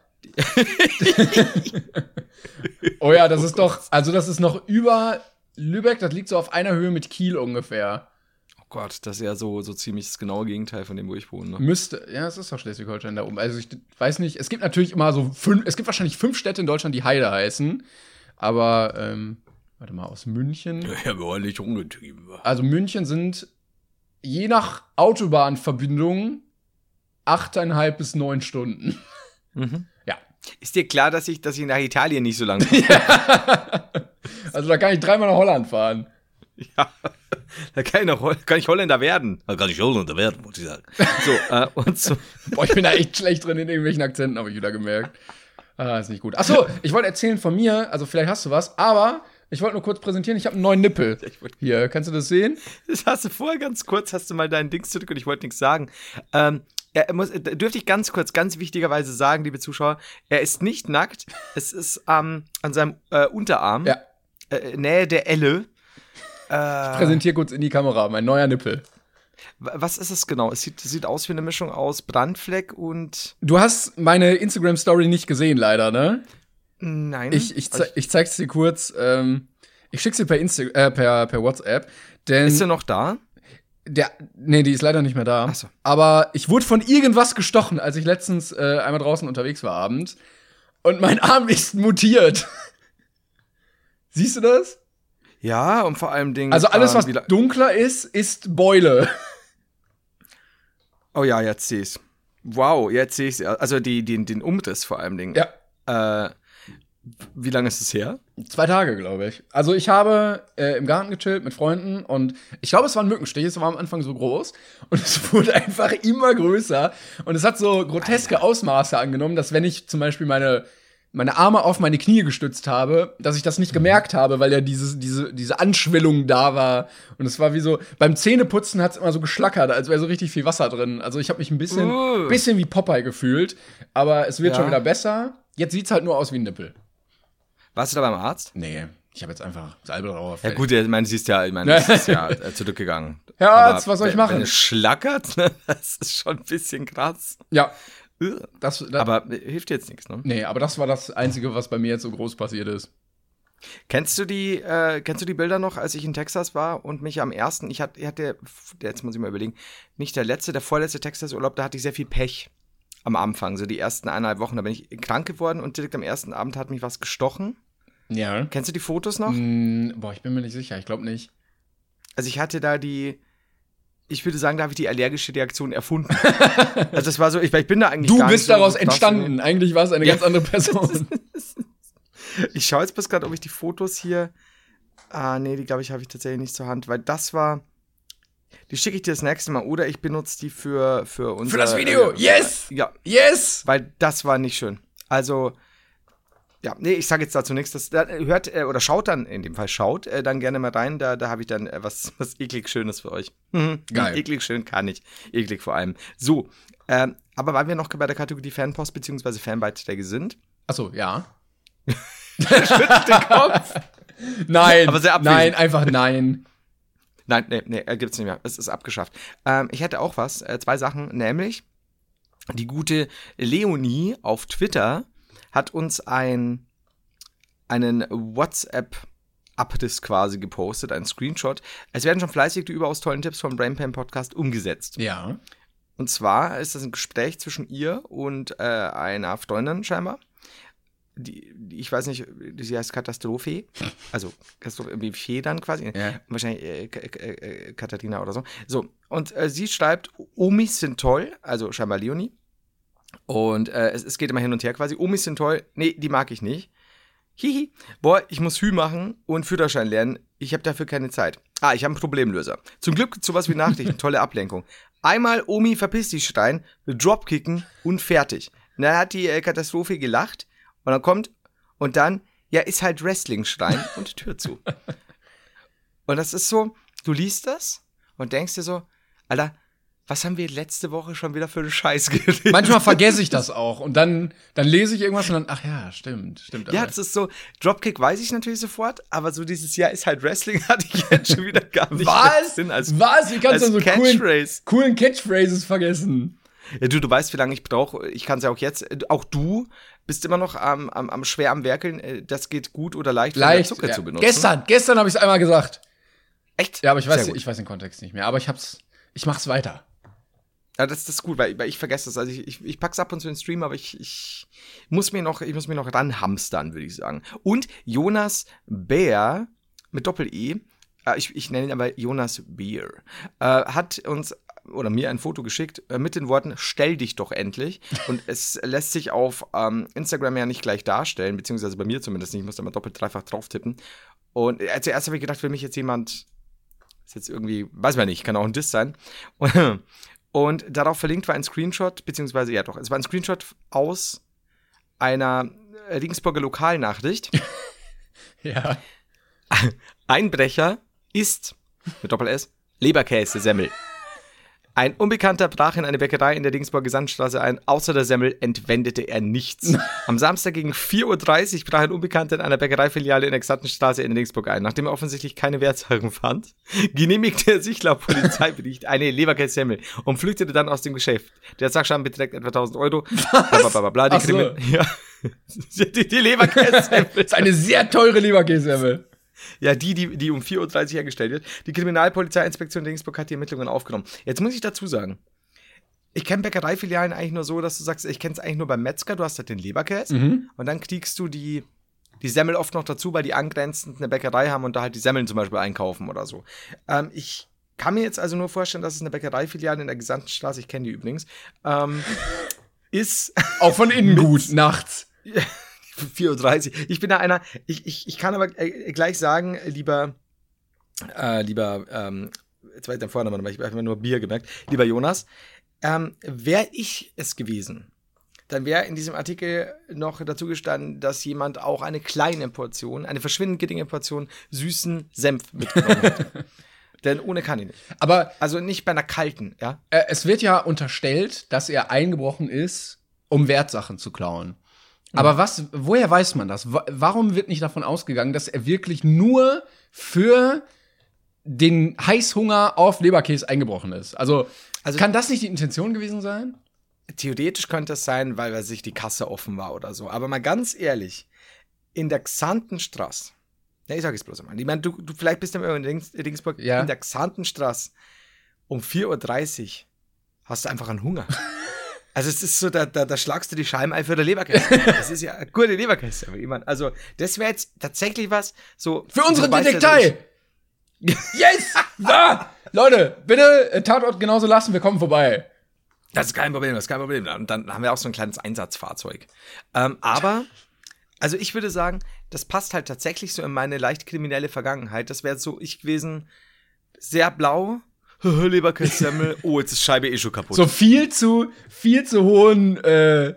Oh ja, das ist doch, also das ist noch über Lübeck, das liegt so auf einer Höhe mit Kiel ungefähr. Gott, das ist ja so, so ziemlich das genaue Gegenteil von dem, wo ich wohne. Ne? Müsste, ja, es ist doch Schleswig-Holstein da oben. Also ich weiß nicht, es gibt natürlich immer so fünf, es gibt wahrscheinlich fünf Städte in Deutschland, die Heide heißen. Aber, ähm, warte mal, aus München. Ja, wir wollen nicht ungetrieben. Also München sind je nach Autobahnverbindung achteinhalb bis neun Stunden. Mhm. Ist dir klar, dass ich, dass ich nach Italien nicht so lange ja. Also da kann ich dreimal nach Holland fahren. Ja. Da kann ich, noch, kann ich Holländer werden. Da kann ich Holländer werden, muss ich sagen. So, äh, und so. Boah, ich bin da echt schlecht drin in irgendwelchen Akzenten, habe ich wieder gemerkt. Ah, ist nicht gut. Achso, ich wollte erzählen von mir, also vielleicht hast du was, aber ich wollte nur kurz präsentieren, ich habe einen neuen Nippel. Hier, kannst du das sehen? Das hast du vorher ganz kurz, hast du mal deinen Dings zurück und ich wollte nichts sagen. Ähm, er muss, dürfte ich ganz kurz, ganz wichtigerweise sagen, liebe Zuschauer, er ist nicht nackt. Es ist ähm, an seinem äh, Unterarm, ja. äh, Nähe der Elle, ich präsentiere kurz in die Kamera, mein neuer Nippel. Was ist es genau? Es sieht, sieht aus wie eine Mischung aus Brandfleck und. Du hast meine Instagram-Story nicht gesehen, leider, ne? Nein. Ich, ich, ze ich zeig's dir kurz. Ähm, ich schick's dir per, Insta äh, per, per WhatsApp. Denn ist er noch da? Der, nee, die ist leider nicht mehr da. Ach so. Aber ich wurde von irgendwas gestochen, als ich letztens äh, einmal draußen unterwegs war abends. Und mein Arm ist mutiert. Siehst du das? Ja, und vor allem Dingen. Also alles, was dunkler ist, ist Beule. Oh ja, jetzt sehe ich's. Wow, jetzt sehe ich's. Also die, die, den Umriss vor allem Dingen. Ja. Äh, wie lange ist es her? Zwei Tage, glaube ich. Also ich habe äh, im Garten gechillt mit Freunden und ich glaube, es war ein Mückenstich. Es war am Anfang so groß und es wurde einfach immer größer und es hat so groteske Alter. Ausmaße angenommen, dass wenn ich zum Beispiel meine meine Arme auf meine Knie gestützt habe, dass ich das nicht gemerkt habe, weil ja diese, diese, diese Anschwellung da war. Und es war wie so, beim Zähneputzen hat es immer so geschlackert, als wäre so richtig viel Wasser drin. Also ich habe mich ein bisschen, uh. bisschen wie Popeye gefühlt, aber es wird ja. schon wieder besser. Jetzt sieht's halt nur aus wie ein Nippel. Warst du da beim Arzt? Nee. Ich habe jetzt einfach Salbe drauf. Ja gut, ich meine, sie ist ja, ich meine, sie ist ja äh, zurückgegangen. Herr Arzt, was soll ich machen? Wenn es schlackert, ne? das ist schon ein bisschen krass. Ja, das, das, aber hilft jetzt nichts, ne? Nee, aber das war das Einzige, was bei mir jetzt so groß passiert ist. Kennst du die, äh, kennst du die Bilder noch, als ich in Texas war und mich am ersten, ich hatte, ich hatte, jetzt muss ich mal überlegen, nicht der letzte, der vorletzte Texas-Urlaub, da hatte ich sehr viel Pech am Anfang, so die ersten eineinhalb Wochen, da bin ich krank geworden und direkt am ersten Abend hat mich was gestochen. Ja. Kennst du die Fotos noch? Mm, boah, ich bin mir nicht sicher, ich glaube nicht. Also ich hatte da die, ich würde sagen, da habe ich die allergische Reaktion erfunden. also das war so, ich, ich bin da eigentlich. Du bist daraus so entstanden. Eigentlich war es eine ja. ganz andere Person. ich schaue jetzt bis gerade, ob ich die Fotos hier. Ah, nee, die glaube ich habe ich tatsächlich nicht zur Hand, weil das war. Die schicke ich dir das nächste Mal oder ich benutze die für für unser. Für das Video. Äh, yes. Ja. Yes. Weil das war nicht schön. Also ja, nee, ich sage jetzt dazu nichts. Das, da, hört äh, oder schaut dann, in dem Fall schaut, äh, dann gerne mal rein. Da, da habe ich dann äh, was, was eklig Schönes für euch. Mhm, geil. Eklig schön kann ich. Eklig vor allem. So, ähm, aber weil wir noch bei der Kategorie Fanpost bzw. Fanbeiträge sind. Achso, ja. Schüttelt den Kopf. Nein, aber sehr nein, einfach nein. Nein, nee, nee, äh, gibt's nicht mehr. Es ist abgeschafft. Ähm, ich hätte auch was, äh, zwei Sachen, nämlich die gute Leonie auf Twitter hat uns ein, einen WhatsApp Abriss quasi gepostet, ein Screenshot. Es werden schon fleißig die überaus tollen Tipps vom Brainpan Podcast umgesetzt. Ja. Und zwar ist das ein Gespräch zwischen ihr und äh, einer Freundin scheinbar. Die, die, ich weiß nicht, sie heißt Katastrophe. Also Katastrophe, wie Fee dann quasi. Ja. Wahrscheinlich äh, äh, Katharina oder so. So, und äh, sie schreibt, Omis sind toll, also scheinbar Leonie. Und äh, es, es geht immer hin und her quasi. Omis sind toll. Nee, die mag ich nicht. Hihi. Boah, ich muss Hü machen und Führerschein lernen. Ich habe dafür keine Zeit. Ah, ich habe einen Problemlöser. Zum Glück gibt's sowas wie Nachrichten. Tolle Ablenkung. Einmal Omi verpiss dich schreien, Dropkicken und fertig. Und dann hat die äh, Katastrophe gelacht und dann kommt und dann, ja, ist halt Wrestling schreien und Tür zu. Und das ist so, du liest das und denkst dir so, Alter, was haben wir letzte Woche schon wieder für einen Scheiß geredet? Manchmal vergesse ich das auch und dann, dann lese ich irgendwas und dann, ach ja, stimmt, stimmt. Ja, aber- das ist so, Dropkick weiß ich natürlich sofort, aber so dieses Jahr ist halt Wrestling, hatte ich jetzt schon wieder gar nicht was? Sinn als, was? Wie kannst du so coolen, Catchphrase. coolen Catchphrases vergessen? Ja, du, du weißt, wie lange ich brauche. Ich kann es ja auch jetzt. Auch du bist immer noch am, am, am schwer am Werkeln. Äh, Das geht gut oder leicht, Leicht. Zucker ja. zu benutzen. Gestern, gestern habe ich es einmal gesagt. Echt? Ja, aber ich weiß, ich weiß den Kontext nicht mehr. Aber ich hab's, ich mach's weiter. Ja, das, das ist gut, weil, weil ich vergesse das. Also ich, ich, ich pack's ab und zu in den Stream, aber ich, ich muss mir noch, ich muss mir noch ranhamstern, würde ich sagen. Und Jonas Bär mit Doppel-E, äh, ich, ich nenne ihn aber Jonas Beer, äh, hat uns oder mir ein Foto geschickt äh, mit den Worten, stell dich doch endlich. Und es lässt sich auf ähm, Instagram ja nicht gleich darstellen, beziehungsweise bei mir zumindest nicht. Ich muss da mal doppelt, dreifach drauf tippen. Und äh, zuerst habe ich gedacht, will mich jetzt jemand, ist jetzt irgendwie, weiß man nicht, kann auch ein Diss sein. Und, und darauf verlinkt war ein Screenshot, beziehungsweise, ja doch, es war ein Screenshot aus einer Regensburger Lokalnachricht. Ja. Einbrecher isst, mit Doppel-S, Leberkäse-Semmel. Ein Unbekannter brach in eine Bäckerei in der Dingsburger Sandstraße ein. Außer der Semmel entwendete er nichts. Am Samstag gegen 4.30 Uhr brach ein Unbekannter in einer Bäckereifiliale in der Gesandtenstraße in Dingsburg ein. Nachdem er offensichtlich keine Wertsachen fand, genehmigte er sich laut Polizeibericht eine Leberkäse-Semmel und flüchtete dann aus dem Geschäft. Der Sachschaden beträgt etwa 1000 Euro. Blablabla. Die, so. Ja. die, die Leberkäse-Semmel. Das ist eine sehr teure Leberkäse. Ja, die, die, die um 4.30 Uhr hergestellt wird. Die Kriminalpolizeiinspektion Dingsburg hat die Ermittlungen aufgenommen. Jetzt muss ich dazu sagen, ich kenne Bäckereifilialen eigentlich nur so, dass du sagst, ich kenne es eigentlich nur beim Metzger, du hast halt den Leberkäse Mhm. und dann kriegst du die, die Semmel oft noch dazu, weil die angrenzend eine Bäckerei haben und da halt die Semmeln zum Beispiel einkaufen oder so. Ähm, ich kann mir jetzt also nur vorstellen, dass es eine Bäckereifiliale in der gesamten Straße, ich kenne die übrigens, ähm, ist Auch von innen gut, nachts. 4.30 Uhr. Ich bin da einer, ich, ich, ich kann aber äh, gleich sagen, lieber, äh, lieber, ähm, jetzt weiß ich den Vornamen, aber ich habe einfach nur Bier gemerkt, lieber Jonas, ähm, wäre ich es gewesen, dann wäre in diesem Artikel noch dazu gestanden, dass jemand auch eine kleine Portion, eine verschwindend geringe Portion süßen Senf mitgenommen hätte. Denn ohne kann ich nicht. Aber Also nicht bei einer kalten, ja. äh, es wird ja unterstellt, dass er eingebrochen ist, um Wertsachen zu klauen. Aber was, woher weiß man das? Wa- Warum wird nicht davon ausgegangen, dass er wirklich nur für den Heißhunger auf Leberkäse eingebrochen ist? Also, Also- kann das nicht die Intention gewesen sein? Theoretisch könnte es sein, weil weil sich die Kasse offen war oder so. Aber mal ganz ehrlich, in der Xantenstraße, ja, ich sag es bloß einmal. Ich meine, du, du vielleicht bist du in Dingsburg, Ja. in der Xantenstraße um 4.30 Uhr hast du einfach einen Hunger. Also es ist so, da, da, da schlagst du die Scheibenei für der Leberkäse. Das ist ja eine gute Leberkäse. ich mein, Also das wäre jetzt tatsächlich was, so... Für unsere Detektei! yes! Da! Leute, bitte äh, Tatort genauso lassen, wir kommen vorbei. Das ist kein Problem, das ist kein Problem. Und dann haben wir auch so ein kleines Einsatzfahrzeug. Ähm, aber, also ich würde sagen, das passt halt tatsächlich so in meine leicht kriminelle Vergangenheit. Das wäre so ich gewesen, sehr blau, Leberkässemmel, oh, jetzt ist Scheibe eh schon kaputt. So viel zu, viel zu hohen, äh,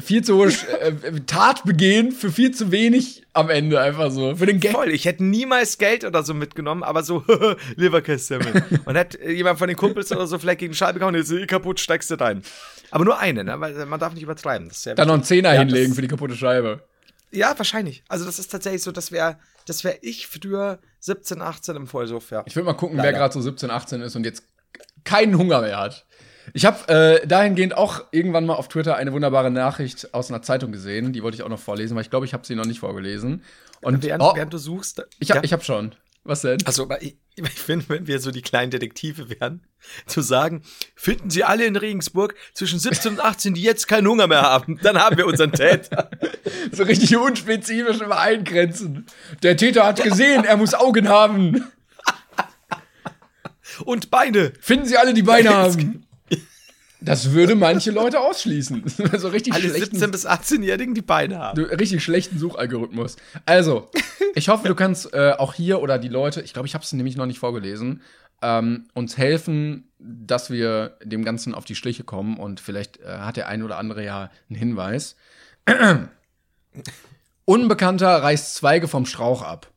viel zu hohe äh, Tat begehen für viel zu wenig am Ende einfach so. Für den Gag. Voll, ich hätte niemals Geld oder so mitgenommen, aber so Leberkässemmel. Und hätte jemand von den Kumpels oder so vielleicht gegen Scheibe gehauen, jetzt ist eh kaputt, steigst du rein. Aber nur eine, ne? Weil man darf nicht übertreiben. Das ist Dann noch einen Zehner Ja, hinlegen für die kaputte Scheibe. Ja, wahrscheinlich. Also das ist tatsächlich so, das wäre das wäre ich früher 17, 18 im Vollsuff, ja. Ich will mal gucken, wer Leider. gerade so 17, 18 ist und jetzt keinen Hunger mehr hat. Ich habe äh, dahingehend auch irgendwann mal auf Twitter eine wunderbare Nachricht aus einer Zeitung gesehen. Die wollte ich auch noch vorlesen, weil ich glaube, ich habe sie noch nicht vorgelesen. Und Während, oh, während du suchst. ich habe ja. ich hab schon. Was denn? Also, ich, Ich finde, wenn wir so die kleinen Detektive wären, zu sagen, finden Sie alle in Regensburg zwischen 17 und 18, die jetzt keinen Hunger mehr haben, dann haben wir unseren Täter. so richtig unspezifisch immer eingrenzen. Der Täter hat gesehen, er muss Augen haben. Und Beine. Finden Sie alle, die Beine haben. Das würde manche Leute ausschließen. so richtig Alle 17- bis 18-Jährigen, die Beine haben. Richtig schlechten Suchalgorithmus. Also, ich hoffe, du kannst äh, auch hier oder die Leute, ich glaube, ich habe es nämlich noch nicht vorgelesen, ähm, uns helfen, dass wir dem Ganzen auf die Schliche kommen und vielleicht äh, hat der ein oder andere ja einen Hinweis. Unbekannter reißt Zweige vom Strauch ab.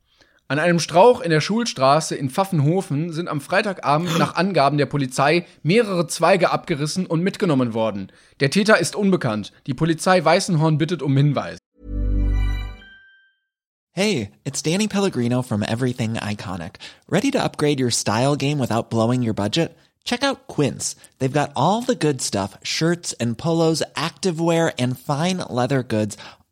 An einem Strauch in der Schulstraße in Pfaffenhofen sind am Freitagabend nach Angaben der Polizei mehrere Zweige abgerissen und mitgenommen worden. Der Täter ist unbekannt. Die Polizei Weißenhorn bittet um Hinweis. Hey, it's Danny Pellegrino from Everything Iconic. Ready to upgrade your style game without blowing your budget? Check out Quince. They've got all the good stuff, shirts and polos, activewear and fine leather goods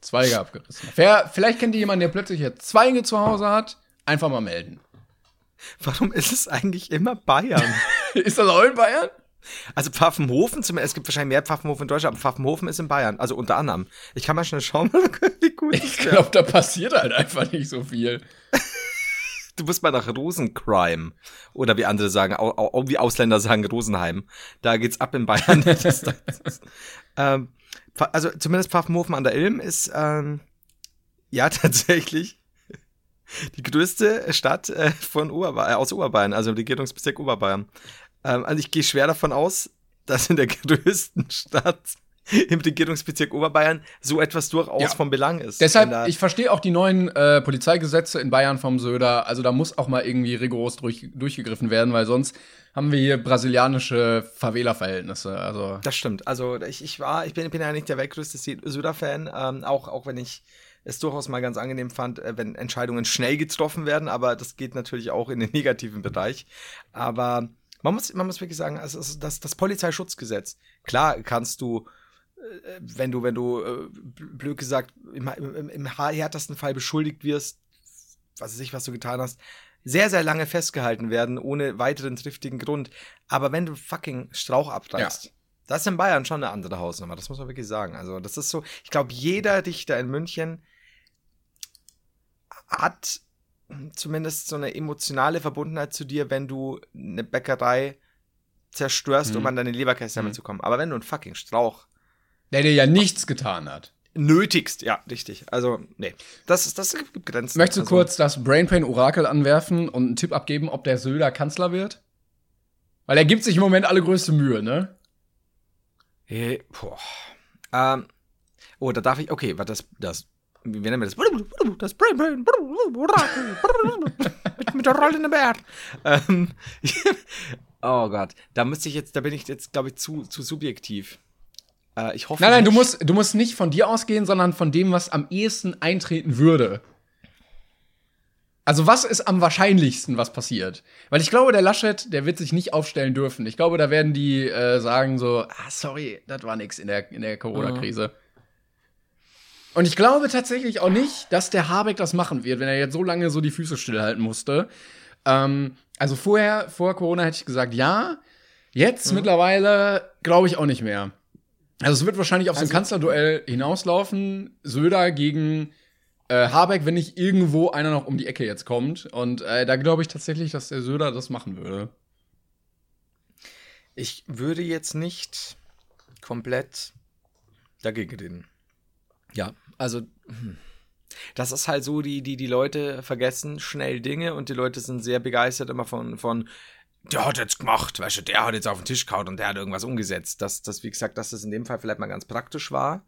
Zweige abgerissen. Wer, vielleicht kennt ihr jemanden, der plötzlich jetzt Zweige zu Hause hat. Einfach mal melden. Warum ist es eigentlich immer Bayern? ist das auch in Bayern? Also Pfaffenhofen, es gibt wahrscheinlich mehr Pfaffenhofen in Deutschland, aber Pfaffenhofen ist in Bayern, also unter anderem. Ich kann mal schnell schauen, wie gut Ich glaube, da passiert halt einfach nicht so viel. Du musst mal nach Rosencrime oder wie andere sagen, auch, wie Ausländer sagen Rosenheim. Da geht's ab in Bayern. ähm, also zumindest Pfaffenhofen an der Ilm ist ähm, ja tatsächlich die größte Stadt äh, von Oberbayern, äh, aus Oberbayern, also im Regierungsbezirk Oberbayern. Ähm, also ich gehe schwer davon aus, dass in der größten Stadt im Regierungsbezirk Oberbayern so etwas durchaus ja. von Belang ist. Deshalb, ich verstehe auch die neuen äh, Polizeigesetze in Bayern vom Söder. Also da muss auch mal irgendwie rigoros durch, durchgegriffen werden, weil sonst haben wir hier brasilianische Favela-Verhältnisse. Also. Das stimmt. Also ich, ich war, ich bin, bin ja nicht der weltgrößte Söder-Fan, ähm, auch, auch wenn ich es durchaus mal ganz angenehm fand, äh, wenn Entscheidungen schnell getroffen werden, aber das geht natürlich auch in den negativen Bereich. Aber man muss, man muss wirklich sagen, also das, das Polizeischutzgesetz, klar kannst du wenn du, wenn du, äh, blöd gesagt, im, im, im härtesten Fall beschuldigt wirst, was weiß ich, was du getan hast, sehr, sehr lange festgehalten werden, ohne weiteren triftigen Grund. Aber wenn du fucking Strauch abreißt, ja. das ist in Bayern schon eine andere Hausnummer, das muss man wirklich sagen. Also, das ist so, ich glaube, jeder Dichter in München hat zumindest so eine emotionale Verbundenheit zu dir, wenn du eine Bäckerei zerstörst, mhm. um an deine Leberkäse mhm. zu kommen. Aber wenn du einen fucking Strauch der dir ja nichts getan hat. Nötigst, ja, richtig. Also, nee. Das, ist, das gibt Grenzen. Möchtest du also, kurz das Brainpain-Orakel anwerfen und einen Tipp abgeben, ob der Söder Kanzler wird? Weil er gibt sich im Moment alle größte Mühe, ne? Hey, boah. Ähm, oh, da darf ich, okay, was das, das, wie nennen wir das? Das Brainpain, Orakel, mit, mit der rollenden Bär. Ähm, oh Gott, da müsste ich jetzt, da bin ich jetzt, glaube ich, zu, zu subjektiv. Äh, ich hoffe. Nein, nein, du musst, du musst nicht von dir ausgehen, sondern von dem, was am ehesten eintreten würde. Also, was ist am wahrscheinlichsten, was passiert? Weil ich glaube, der Laschet, der wird sich nicht aufstellen dürfen. Ich glaube, da werden die äh, sagen so, ah, sorry, das war nix in der, in der Corona-Krise. Mhm. Und ich glaube tatsächlich auch nicht, dass der Habeck das machen wird, wenn er jetzt so lange so die Füße stillhalten musste. Ähm, also vorher, vor Corona hätte ich gesagt, ja. Jetzt mhm. mittlerweile glaube ich auch nicht mehr. Also es wird wahrscheinlich auf also, so ein Kanzlerduell hinauslaufen. Söder gegen äh, Habeck, wenn nicht irgendwo einer noch um die Ecke jetzt kommt. Und äh, da glaube ich tatsächlich, dass der Söder das machen würde. Ich würde jetzt nicht komplett dagegen reden. Ja, also hm. das ist halt so, die, die, die Leute vergessen schnell Dinge und die Leute sind sehr begeistert immer von, von der hat jetzt gemacht, weißt du, der hat jetzt auf den Tisch gehauen und der hat irgendwas umgesetzt. Dass das, wie gesagt, dass das in dem Fall vielleicht mal ganz praktisch war.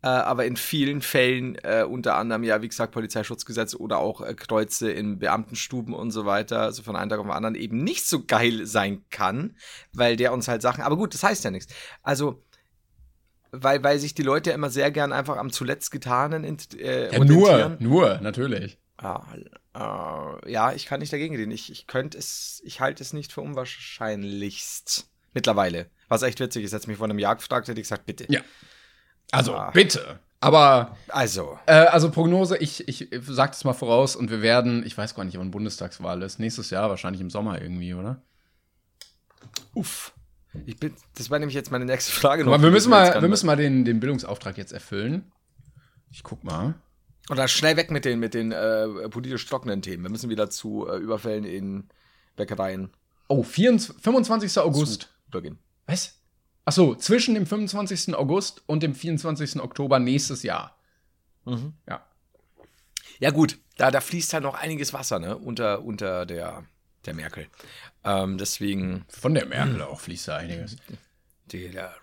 Äh, aber in vielen Fällen, äh, unter anderem ja, wie gesagt, Polizeischutzgesetz oder auch äh, Kreuze in Beamtenstuben und so weiter, also von einem Tag auf den anderen eben nicht so geil sein kann, weil der uns halt Sachen, aber gut, das heißt ja nichts. Also, weil, weil sich die Leute ja immer sehr gern einfach am zuletzt Getanen äh, ja, Nur, nur, natürlich. Äh, ja, ich kann nicht dagegen reden. Ich, ich könnte es, ich halte es nicht für unwahrscheinlichst. Mittlerweile. Was echt witzig ist, als mich vor einem Jahr gefragt hätte, ich gesagt, bitte. Ja. Also, ah. bitte. Aber. Also. Äh, also, Prognose, ich, ich sag das mal voraus und wir werden, ich weiß gar nicht, wann Bundestagswahl ist. Nächstes Jahr, wahrscheinlich im Sommer irgendwie, oder? Uff. Ich bin, das war nämlich jetzt meine nächste Frage. Aber wir müssen mal, wir müssen mal den, den Bildungsauftrag jetzt erfüllen. Ich guck mal. Und dann schnell weg mit den, mit den äh, politisch trockenen Themen. Wir müssen wieder zu äh, Überfällen in Bäckereien. Oh, 24, 25. August. Beginn. Was? Achso, zwischen dem 25. August und dem 24. Oktober nächstes Jahr. Mhm. Ja. Ja, gut, da, da fließt halt noch einiges Wasser, ne? Unter, unter der, der Merkel. Ähm, deswegen. Von der Merkel auch fließt da einiges. Der, der,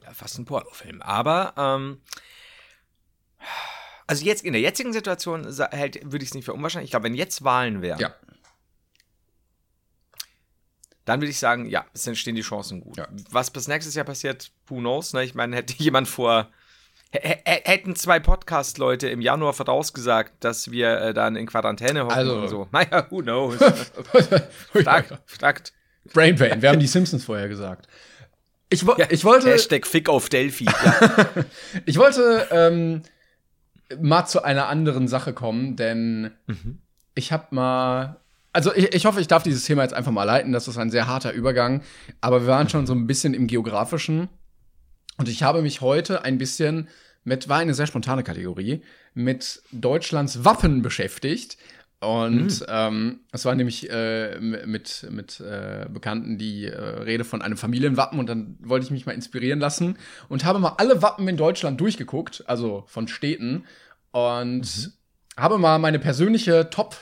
der, fast ein Pornofilm. Aber, ähm, also jetzt in der jetzigen Situation hält, würde ich es nicht für unwahrscheinlich. Ich glaube, wenn jetzt Wahlen wären, ja. dann würde ich sagen, ja, es entstehen die Chancen gut. Ja. Was bis nächstes Jahr passiert, who knows? Ne? Ich meine, hätte jemand vor hätten zwei Podcast-Leute im Januar vorausgesagt, dass wir äh, dann in Quarantäne hocken also, und so. Naja, who knows? fragt, fragt. Brain Pain, wir haben die Simpsons vorher gesagt. Ich, wo, ja, ich wollte. Hashtag Fick auf Delphi. Ja. ich wollte ähm, mal zu einer anderen Sache kommen, denn mhm. ich habe mal. Also ich, ich hoffe, ich darf dieses Thema jetzt einfach mal leiten. Das ist ein sehr harter Übergang. Aber wir waren schon so ein bisschen im Geografischen. Und ich habe mich heute ein bisschen mit, war eine sehr spontane Kategorie, mit Deutschlands Wappen beschäftigt. Und mhm. ähm, es war nämlich äh, mit, mit äh, Bekannten die äh, Rede von einem Familienwappen und dann wollte ich mich mal inspirieren lassen und habe mal alle Wappen in Deutschland durchgeguckt, also von Städten und mhm. habe mal meine persönliche Top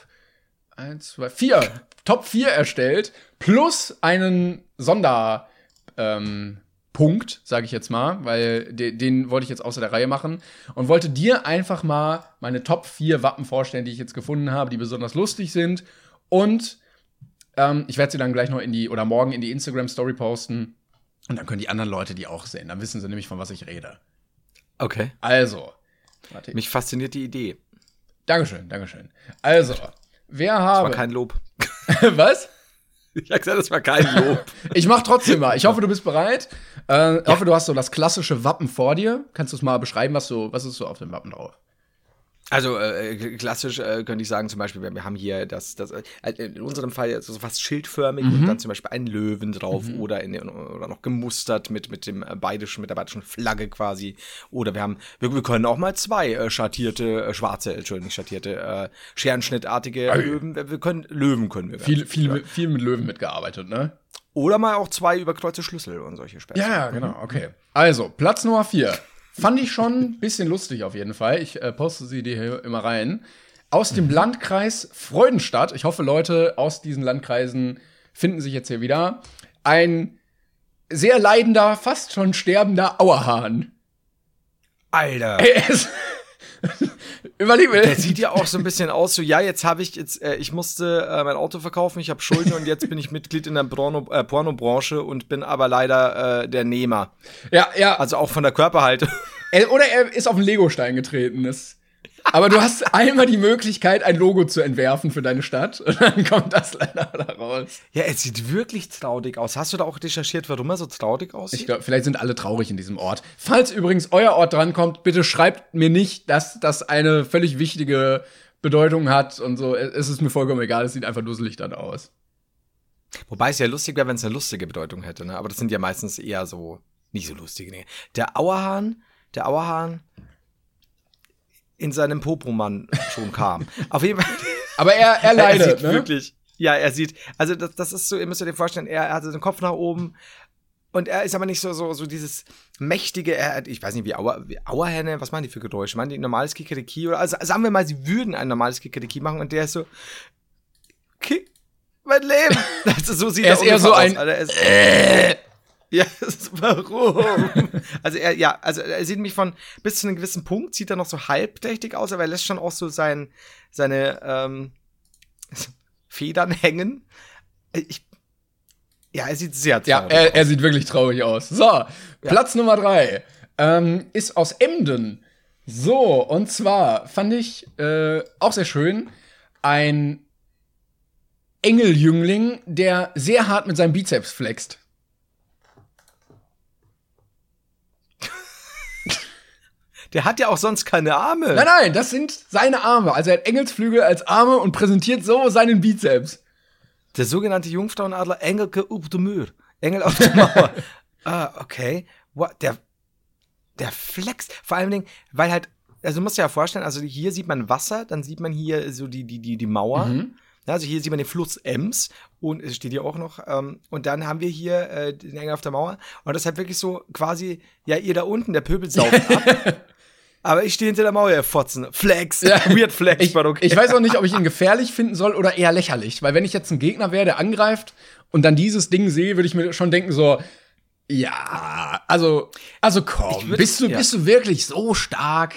1, 2, 4, Top 4 erstellt, plus einen Sonder, ähm, Punkt, sage ich jetzt mal, weil de den wollte ich jetzt außer der Reihe machen und wollte dir einfach mal meine Top 4 Wappen vorstellen, die ich jetzt gefunden habe, die besonders lustig sind. Und ähm, ich werde sie dann gleich noch in die oder morgen in die Instagram Story posten. Und dann können die anderen Leute die auch sehen. Dann wissen sie nämlich, von was ich rede. Okay. Also. Warte. Mich fasziniert die Idee. Dankeschön, Dankeschön. Also, wer habe. Das war kein Lob. was? Ich habe gesagt, das war kein Lob. ich mach trotzdem mal. Ich hoffe, du bist bereit. Äh, ich ja. hoffe, du hast so das klassische Wappen vor dir. Kannst du es mal beschreiben, was, so, was ist so auf dem Wappen drauf? Also äh, klassisch äh, könnte ich sagen, zum Beispiel, wir, wir haben hier das, das äh, in unserem Fall so fast schildförmig mhm. und dann zum Beispiel einen Löwen drauf mhm. oder, in, oder noch gemustert mit, mit dem äh, bayerischen, mit der bayerischen Flagge quasi. Oder wir haben, wir, wir können auch mal zwei äh, schattierte, äh, schwarze, Entschuldigung, nicht schattierte, äh, Scherenschnittartige Ei. Löwen. Wir, können, Löwen können wir. Viel, viel, ja. viel mit Löwen mitgearbeitet, ne? Oder mal auch zwei überkreuzte Schlüssel und solche Späße. Ja, ja, genau, okay. Also, Platz Nummer vier. Fand ich schon ein bisschen lustig auf jeden Fall. Ich äh, poste sie dir hier immer rein. Aus dem. Landkreis Freudenstadt. Ich hoffe, Leute aus diesen Landkreisen finden sich jetzt hier wieder. Ein sehr leidender, fast schon sterbender Auerhahn. Alter. Er ist Überleg mir. Der sieht ja auch so ein bisschen aus, so, ja, jetzt habe ich, jetzt, äh, ich musste äh, mein Auto verkaufen, ich habe Schulden und jetzt bin ich Mitglied in der Porno, äh, Pornobranche und bin aber leider äh, der Nehmer. Ja, ja. Also auch von der Körperhaltung. Oder er ist auf den Legostein getreten. Das aber du hast einmal die Möglichkeit, ein Logo zu entwerfen für deine Stadt und dann kommt das leider da raus. Ja, es sieht wirklich traurig aus. Hast du da auch recherchiert, warum er so traurig aussieht? Ich glaube, vielleicht sind alle traurig in diesem Ort. Falls übrigens euer Ort drankommt, bitte schreibt mir nicht, dass das eine völlig wichtige Bedeutung hat und so. Es ist mir vollkommen egal, es sieht einfach dusselig dann aus. Wobei es ja lustig wäre, wenn es eine lustige Bedeutung hätte, ne? Aber das sind ja meistens eher so nicht so lustige Dinge. Der Auerhahn, der Auerhahn, in seinem Popomann schon kam. Auf jeden Fall. Aber er, er leidet, er sieht ne? wirklich. Ja, er sieht, also das, das ist so, ihr müsst euch vorstellen, er, er hatte den Kopf nach oben und er ist aber nicht so, so, so dieses mächtige, er, ich weiß nicht, wie, Auer, wie Auerhähne, was machen die für Geräusche? Machen die ein normales Kikeriki? Oder, also sagen wir mal, sie würden ein normales Kikeriki machen und der ist so, Kick, mein Leben. Also, so sieht er ist eher so ein, aus, Alter. Er ist, äh. Ja, warum? also er, ja, also er sieht mich von bis zu einem gewissen Punkt, sieht er noch so halbdächtig aus, aber er lässt schon auch so sein, seine ähm, Federn hängen. Ich, ja, er sieht sehr traurig ja, er, aus. er sieht wirklich traurig aus. So, ja. Platz Nummer drei ähm, ist aus Emden. So, und zwar fand ich äh, auch sehr schön ein Engeljüngling, der sehr hart mit seinem Bizeps flext. Der hat ja auch sonst keine Arme. Nein, nein, das sind seine Arme. Also er hat Engelsflügel als Arme und präsentiert so seinen Bizeps. Der sogenannte Jungfrauenadler Engelke up de Muur. Engel auf der Mauer. ah, okay. What? Der, der Flex. Vor allen Dingen, weil halt, also du musst dir ja vorstellen, also hier sieht man Wasser, dann sieht man hier so die, die, die, die Mauer. Mhm. Also hier sieht man den Fluss Ems und es steht hier auch noch. Ähm, und dann haben wir hier äh, den Engel auf der Mauer. Und das ist halt wirklich so quasi, ja, ihr da unten, der Pöbel saugt ab. Aber ich stehe hinter der Mauer, ihr Fotzen. Flex. Ja. Weird Flex, ich, okay. Ich weiß auch nicht, ob ich ihn gefährlich finden soll oder eher lächerlich. Weil wenn ich jetzt ein Gegner wäre, der angreift und dann dieses Ding sehe, würde ich mir schon denken so, ja, also, also komm, würd, bist du, ja. bist du wirklich so stark?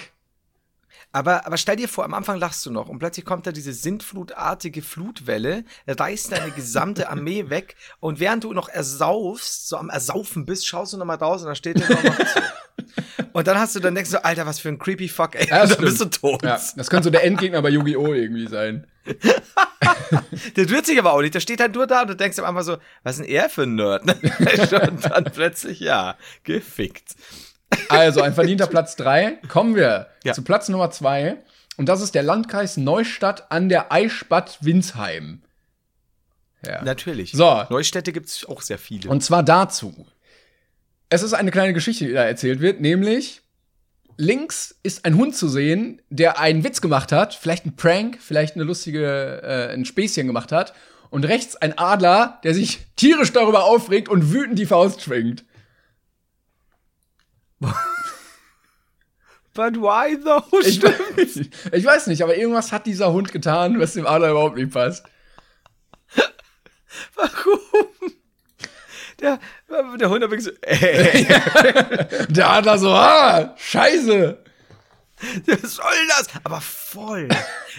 Aber, aber stell dir vor, am Anfang lachst du noch und plötzlich kommt da diese sintflutartige Flutwelle, reißt deine gesamte Armee weg und während du noch ersaufst, so am Ersaufen bist, schaust du noch mal raus und da steht der noch zu. Und dann hast du dann denkst du, Alter, was für ein creepy Fuck, ey, ja, dann bist du tot. Ja, das könnte so der Endgegner bei Yu-Gi-Oh! irgendwie sein. der rührt sich aber auch nicht. Der steht halt nur da und du denkst am Anfang so, was ist denn er für ein Nerd? und dann plötzlich, ja, gefickt. Also, ein verdienter Platz 3. Kommen wir ja. zu Platz Nummer 2. Und das ist der Landkreis Neustadt an der Eichstadt-Winsheim. Ja. Natürlich. So. Neustädte gibt es auch sehr viele. Und zwar dazu. Es ist eine kleine Geschichte, die da erzählt wird, nämlich links ist ein Hund zu sehen, der einen Witz gemacht hat, vielleicht ein Prank, vielleicht eine lustige, äh, ein Späßchen gemacht hat. Und rechts ein Adler, der sich tierisch darüber aufregt und wütend die Faust schwingt. But why though? Ich, ich, weiß nicht, aber irgendwas hat dieser Hund getan, was dem Adler überhaupt nicht passt. Warum? Der, der Hund hat wirklich so, ey. der Adler so, ah, scheiße. Was soll das? Aber voll.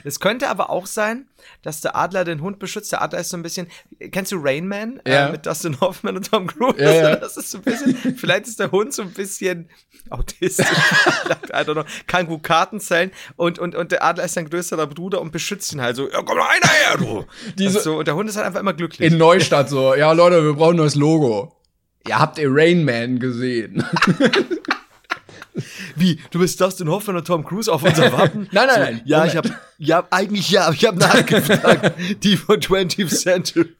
Es könnte aber auch sein, dass der Adler den Hund beschützt. Der Adler ist so ein bisschen. Kennst du Rain Man? Äh, ja. Äh, mit Dustin Hoffman und Tom Cruise? Ja, ja. Das ist so ein bisschen. vielleicht ist der Hund so ein bisschen autistisch. I don't know. Kann gut Karten zählen. Und, und, und der Adler ist sein größerer Bruder und beschützt ihn halt so. Ja, komm doch einer her, du! Diese, so, und der Hund ist halt einfach immer glücklich. In Neustadt so. Ja, Leute, wir brauchen ein neues Logo. Ja, habt ihr Rain Man gesehen? Wie, du bist Dustin Hoffman und Tom Cruise auf unser Wappen? nein, nein, so, nein. Ja, Moment. ich habe ja, eigentlich ja, ich habe nachgefragt. die von 20th Century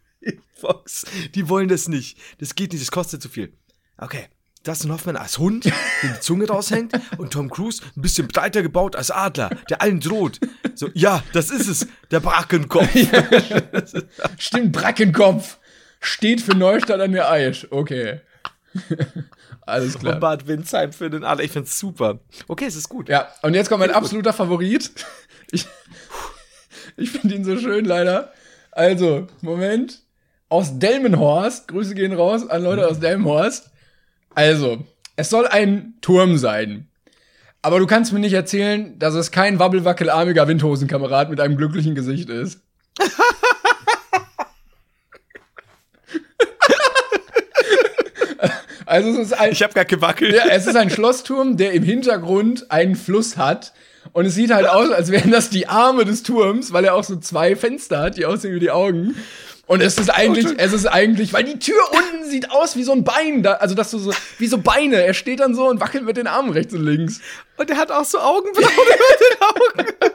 Fox, die wollen das nicht. Das geht nicht, das kostet zu viel. Okay. Dustin Hoffman als Hund, dem die Zunge raushängt, und Tom Cruise ein bisschen breiter gebaut als Adler, der allen droht. So, ja, das ist es, der Brackenkopf. Stimmt, Brackenkopf steht für Neustadt an der Aisch. Okay. Alles klar. Und Bad Windsheim für den Adler. Ich find's super. Okay, es ist gut. Ja, und jetzt kommt mein absoluter Favorit. Ich, ich finde ihn so schön, leider. Also, Moment. Aus Delmenhorst. Grüße gehen raus an Leute aus Delmenhorst. Also, es soll ein Turm sein. Aber du kannst mir nicht erzählen, dass es kein wabbelwackelarmiger Windhosenkamerad mit einem glücklichen Gesicht ist. Also es ist ein, ich habe gar gewackelt. Ja, es ist ein Schlossturm, der im Hintergrund einen Fluss hat. Und es sieht halt aus, als wären das die Arme des Turms, weil er auch so zwei Fenster hat, die aussehen wie die Augen. Und es ist eigentlich, es ist eigentlich, weil die Tür unten sieht aus wie so ein Bein, da, also das so, so, wie so Beine. Er steht dann so und wackelt mit den Armen rechts und links. Und er hat auch so Augenbrauen über den Augen.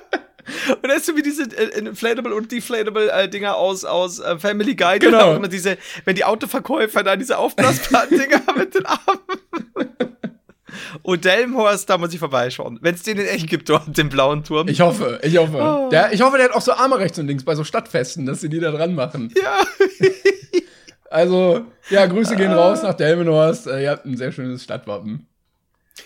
Und das ist so wie diese äh, Inflatable und Deflatable äh, Dinger aus, aus äh, Family Guy. Genau. Immer diese, wenn die Autoverkäufer da diese Aufblasplatten-Dinger mit den Armen. Und Delmhorst, da muss ich vorbeischauen. Wenn es den in echt gibt, dort, den blauen Turm. Ich hoffe, ich hoffe. Oh. Der, ich hoffe, der hat auch so Arme rechts und links bei so Stadtfesten, dass sie die da dran machen. Ja. also, ja, Grüße gehen raus nach Delmenhorst. Ihr habt ein sehr schönes Stadtwappen.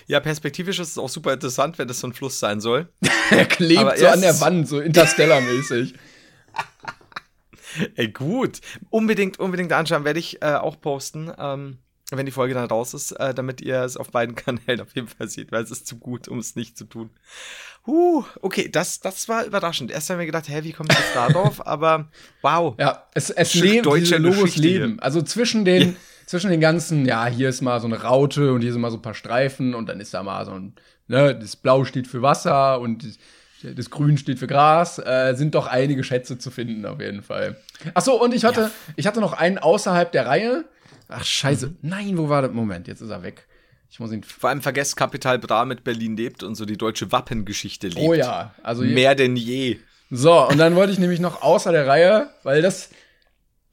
Ja, perspektivisch ist es auch super interessant, wenn das so ein Fluss sein soll. er klebt Aber so an der Wand, so Interstellar-mäßig. Ey, gut. Unbedingt, unbedingt anschauen, werde ich äh, auch posten. Ähm, wenn die Folge dann raus ist, äh, damit ihr es auf beiden Kanälen auf jeden Fall seht, weil es ist zu gut, um es nicht zu tun. Huh, okay, das, das war überraschend. Erst haben wir gedacht, hä, wie kommt das da drauf? Aber wow. Ja, es, es lebt, Logos leben. Also zwischen den, ja. Zwischen den ganzen, ja, hier ist mal so eine Raute und hier sind mal so ein paar Streifen und dann ist da mal so ein, ne, das Blau steht für Wasser und das Grün steht für Gras, äh, sind doch einige Schätze zu finden, auf jeden Fall. Ach so, und ich hatte, ja. ich hatte noch einen außerhalb der Reihe. Ach, scheiße. Mhm. Nein, wo war das? Moment, jetzt ist er weg. Ich muss ihn. Vor allem vergesst Kapital Bra mit Berlin lebt und so die deutsche Wappengeschichte lebt. Oh ja, also. Mehr denn je. So, und dann wollte ich nämlich noch außer der Reihe, weil das.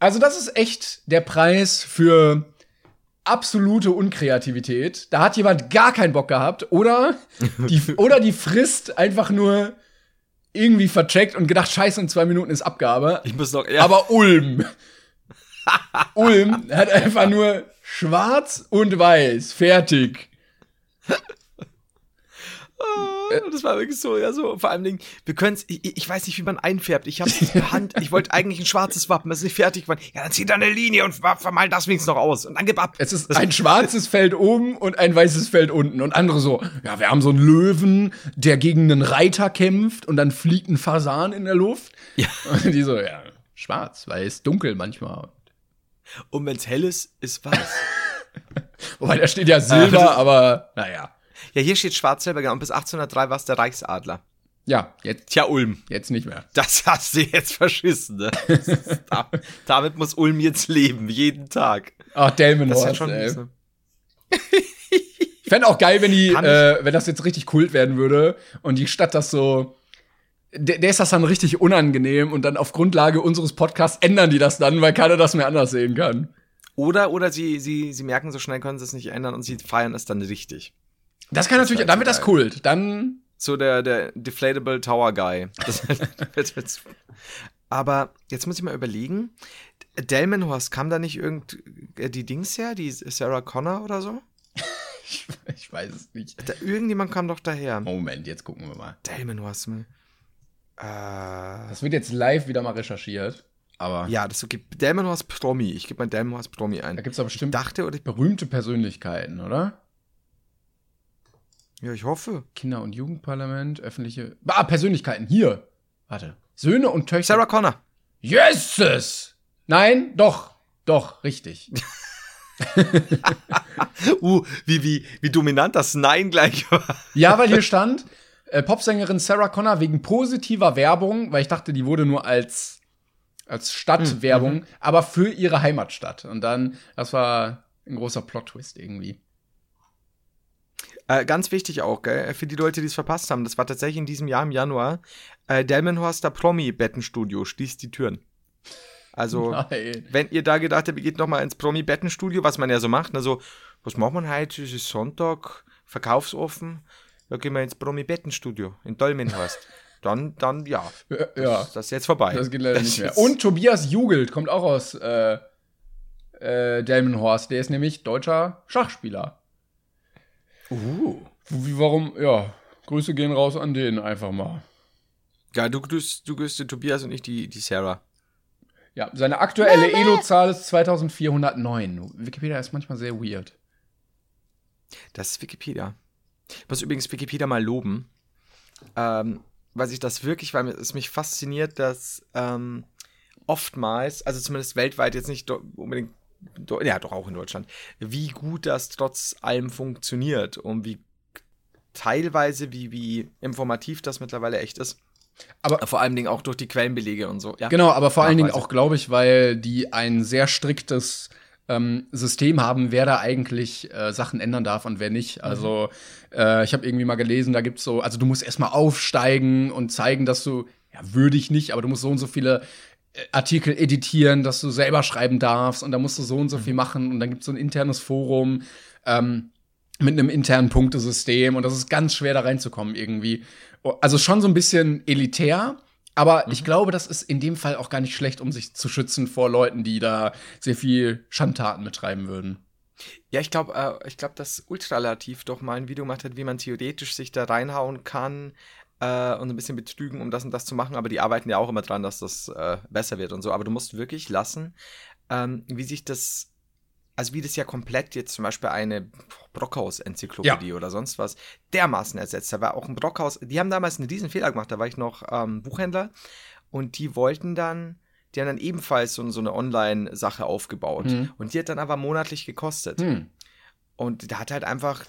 Also, das ist echt der Preis für absolute Unkreativität. Da hat jemand gar keinen Bock gehabt oder die, oder die Frist einfach nur irgendwie vercheckt und gedacht, scheiße, in zwei Minuten ist Abgabe. Ich muss noch, ja. Aber Ulm. Ulm hat einfach nur schwarz und weiß. Fertig. Ah, das war wirklich so, ja, so. Vor allem, Dingen, wir können es, ich, ich, weiß nicht, wie man einfärbt. Ich per Hand. Ich wollte eigentlich ein schwarzes Wappen, das ist nicht fertig. Ja, dann zieh da eine Linie und vermal das wenigstens noch aus. Und dann gib ab. Es ist das ein schwarzes Feld oben und ein weißes Feld unten. Und andere so, ja, wir haben so einen Löwen, der gegen einen Reiter kämpft und dann fliegt ein Fasan in der Luft. Ja. Und die so, ja, schwarz, weiß, dunkel manchmal. Und wenn's hell ist, ist weiß. Wobei, da steht ja Silber, aber naja. Ja, hier steht Schwarzsilber. Und bis 1803 war es der Reichsadler. Ja, jetzt. Tja, Ulm. Jetzt nicht mehr. Das hast du jetzt verschissen, ne? da, damit muss Ulm jetzt leben, jeden Tag. Ach, Delmenhorst, das ist ja schon ey. So. Ich fände auch geil, wenn die, äh, wenn das jetzt richtig kult werden würde und die Stadt das so. Der, der ist das dann richtig unangenehm und dann auf Grundlage unseres Podcasts ändern die das dann, weil keiner das mehr anders sehen kann. Oder, oder sie, sie, sie merken, so schnell können sie es nicht ändern und sie feiern es dann richtig. Das kann das natürlich, dann wird das Kult. Dann. So der, der Deflatable Tower Guy. Aber jetzt muss ich mal überlegen. Delmenhorst, kam da nicht irgend äh, die Dings her, die Sarah Connor oder so? ich, ich, weiß es nicht. Da, irgendjemand kam doch daher. Moment, jetzt gucken wir mal. Delmenhorst. Äh, das wird jetzt live wieder mal recherchiert. Aber ja, das okay. Delmenhorst Promi. Ich gebe mal Delmenhorst Promi ein. Da gibt es aber bestimmt ich dachte, oder berühmte Persönlichkeiten, oder? Ja, ich hoffe. Kinder- und Jugendparlament, öffentliche. Ah, Persönlichkeiten, hier. Warte. Söhne und Töchter. Sarah Connor. Jesus! Nein, doch. Doch, richtig. uh, wie, wie, wie dominant das Nein gleich war. ja, weil hier stand, äh, Popsängerin Sarah Connor wegen positiver Werbung, weil ich dachte, die wurde nur als, als Stadtwerbung, mhm. aber für ihre Heimatstadt. Und dann, das war ein großer Plot-Twist irgendwie. Äh, ganz wichtig auch, gell, für die Leute, die es verpasst haben, das war tatsächlich in diesem Jahr im Januar. Äh, Delmenhorster Promi-Bettenstudio schließt die Türen. Also, Nein. wenn ihr da gedacht habt, ihr geht noch mal ins Promi-Bettenstudio, was man ja so macht, also, was macht man heute? Es ist Sonntag, verkaufsoffen. Da gehen wir ins Promi-Bettenstudio in Dolmenhorst. dann, dann, ja. Ja. Das, das ist jetzt vorbei. Das geht leider das nicht mehr. Und Tobias Jugelt kommt auch aus äh, äh, Delmenhorst. Der ist nämlich deutscher Schachspieler. Uh. Wie, warum, ja, Grüße gehen raus an den einfach mal. Ja, du grüßt, du grüßt den Tobias und ich die, die Sarah. Ja, seine aktuelle Elo-Zahl ist 2409. Wikipedia ist manchmal sehr weird. Das ist Wikipedia. Ich muss übrigens Wikipedia mal loben, ähm, weil sich das wirklich, weil es mich fasziniert, dass ähm, oftmals, also zumindest weltweit jetzt nicht unbedingt ja, doch auch in Deutschland, wie gut das trotz allem funktioniert und wie teilweise, wie, wie informativ das mittlerweile echt ist. Aber vor allen Dingen auch durch die Quellenbelege und so. Ja. Genau, aber vor allen Dingen auch, glaube ich, weil die ein sehr striktes ähm, System haben, wer da eigentlich äh, Sachen ändern darf und wer nicht. Mhm. Also äh, ich habe irgendwie mal gelesen, da gibt's so, also du musst erstmal aufsteigen und zeigen, dass du, ja, würde ich nicht, aber du musst so und so viele Artikel editieren, dass du selber schreiben darfst und da musst du so und so viel mhm. machen und dann gibt es so ein internes Forum ähm, mit einem internen Punktesystem und das ist ganz schwer da reinzukommen irgendwie. Also schon so ein bisschen elitär, aber mhm. ich glaube, das ist in dem Fall auch gar nicht schlecht, um sich zu schützen vor Leuten, die da sehr viel Schandtaten betreiben würden. Ja, ich glaube, äh, ich glaube, dass Ultralativ doch mal ein Video gemacht hat, wie man theoretisch sich da reinhauen kann, äh, und ein bisschen betrügen, um das und das zu machen, aber die arbeiten ja auch immer dran, dass das äh, besser wird und so. Aber du musst wirklich lassen, ähm, wie sich das also wie das ja komplett jetzt zum Beispiel eine Brockhaus-Enzyklopädie ja. oder sonst was dermaßen ersetzt. Da war auch ein Brockhaus, die haben damals einen riesen Fehler gemacht, da war ich noch ähm, Buchhändler und die wollten dann, die haben dann ebenfalls so, so eine Online-Sache aufgebaut mhm. und die hat dann aber monatlich gekostet. Mhm. Und da hat halt einfach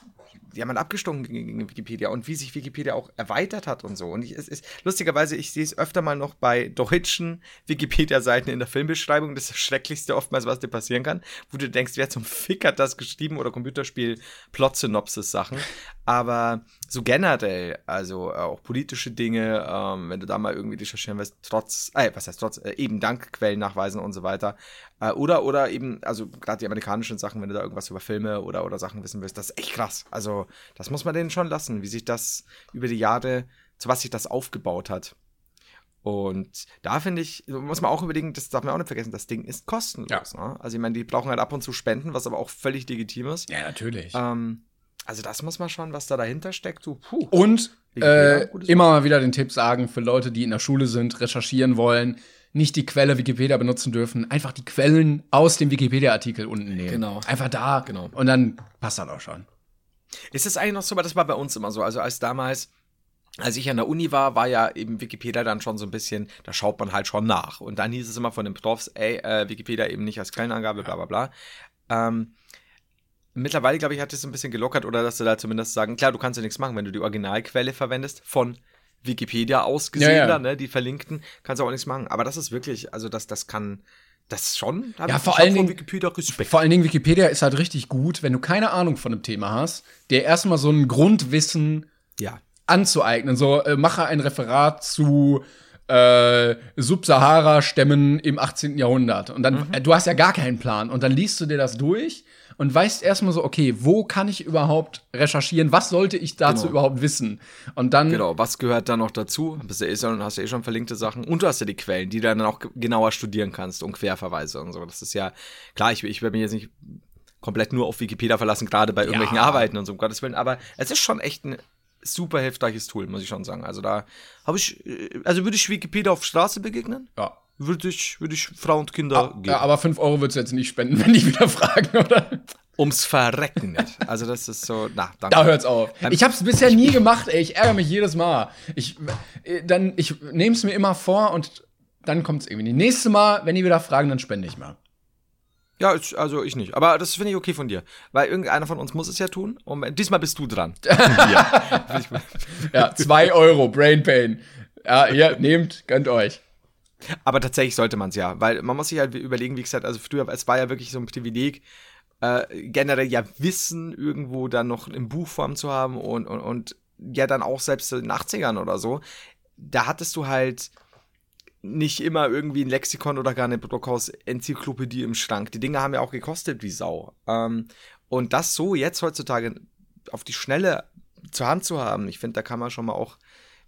die haben halt abgestunken gegen Wikipedia und wie sich Wikipedia auch erweitert hat und so. Und ich, es ist lustigerweise, ich sehe es öfter mal noch bei deutschen Wikipedia-Seiten in der Filmbeschreibung. Das ist das Schrecklichste oftmals, was dir passieren kann, wo du denkst, wer zum Fick hat das geschrieben oder Computerspiel-Plot-Synopsis-Sachen. Aber so generell, also äh, auch politische Dinge, ähm, wenn du da mal irgendwie recherchieren willst, trotz, äh, was heißt trotz, äh, eben dank nachweisen und so weiter. Äh, oder, oder eben, also gerade die amerikanischen Sachen, wenn du da irgendwas über Filme oder, oder Sachen wissen willst, das ist echt krass. Also, das muss man denen schon lassen, wie sich das über die Jahre, zu was sich das aufgebaut hat. Und da finde ich, muss man auch überlegen, das darf man auch nicht vergessen, das Ding ist kostenlos. Ja. Ne? Also ich meine, die brauchen halt ab und zu Spenden, was aber auch völlig legitim ist. Ja, natürlich. Ähm, also das muss man schon, was da dahinter steckt. So, puh. Und äh, immer mal wieder den Tipp sagen für Leute, die in der Schule sind, recherchieren wollen, nicht die Quelle Wikipedia benutzen dürfen, einfach die Quellen aus dem Wikipedia-Artikel unten nehmen. Genau. Einfach da. Genau. Und dann passt das auch schon. Ist es eigentlich noch so, aber das war bei uns immer so. Also als damals, als ich an der Uni war, war ja eben Wikipedia dann schon so ein bisschen, da schaut man halt schon nach. Und dann hieß es immer von den Profs, ey, äh, Wikipedia eben nicht als Quellenangabe, bla bla bla. Ähm, Mittlerweile, glaube ich, hat es ein bisschen gelockert oder dass sie da zumindest sagen, klar, du kannst ja nichts machen, wenn du die Originalquelle verwendest von Wikipedia aus gesehen, ja, ja. ne, die verlinkten, kannst du auch nichts machen. Aber das ist wirklich, also das, das kann, das schon. Ja, vor allen Dingen Wikipedia Respekt. Vor allen Dingen Wikipedia ist halt richtig gut, wenn du keine Ahnung von einem Thema hast, dir erstmal so ein Grundwissen ja. anzueignen. So, äh, mache ein Referat zu äh, Subsahara-Stämmen im 18. Jahrhundert. Und dann, mhm. äh, du hast ja gar keinen Plan. Und dann liest du dir das durch und weißt erstmal so, okay, wo kann ich überhaupt recherchieren? Was sollte ich dazu genau. überhaupt wissen? Und dann. Genau, was gehört da noch dazu? Bist du eh schon, hast du eh schon verlinkte Sachen. Und du hast ja die Quellen, die du dann auch genauer studieren kannst und Querverweise und so. Das ist ja, klar, ich, ich werde mich jetzt nicht komplett nur auf Wikipedia verlassen, gerade bei irgendwelchen ja. Arbeiten und so, um Gottes Willen. Aber es ist schon echt ein super hilfreiches Tool, muss ich schon sagen. Also da habe ich, äh, also würde ich Wikipedia auf Straße begegnen? Ja würde ich, würde ich Frau und Kinder ah, geben. Ja, aber 5 Euro würdest du jetzt nicht spenden, wenn die wieder fragen, oder? Ums Verrecken nicht. Also das ist so, na, danke. Da hört's auf. Ich hab's bisher nie gemacht, ey. Ich ärgere mich jedes Mal. Ich, äh, dann, ich nehme es mir immer vor und dann kommt's irgendwie. Nächstes Mal, wenn die wieder fragen, dann spende ich mal. Ja, also ich nicht. Aber das finde ich okay von dir. Weil irgendeiner von uns muss es ja tun. Und diesmal bist du dran. ja, 2 Euro, Brain Pain. Ja, ihr nehmt, gönnt euch. Aber tatsächlich sollte man es ja, weil man muss sich halt überlegen, wie gesagt, also früher, es war ja wirklich so ein Privileg, äh, generell ja Wissen irgendwo dann noch in Buchform zu haben und, und, und ja dann auch selbst in den 80ern oder so, da hattest du halt nicht immer irgendwie ein Lexikon oder gar eine Brockhaus-Enzyklopädie im Schrank. Die Dinge haben ja auch gekostet wie Sau. Ähm, und das so jetzt heutzutage auf die Schnelle zur Hand zu haben, ich finde, da kann man schon mal auch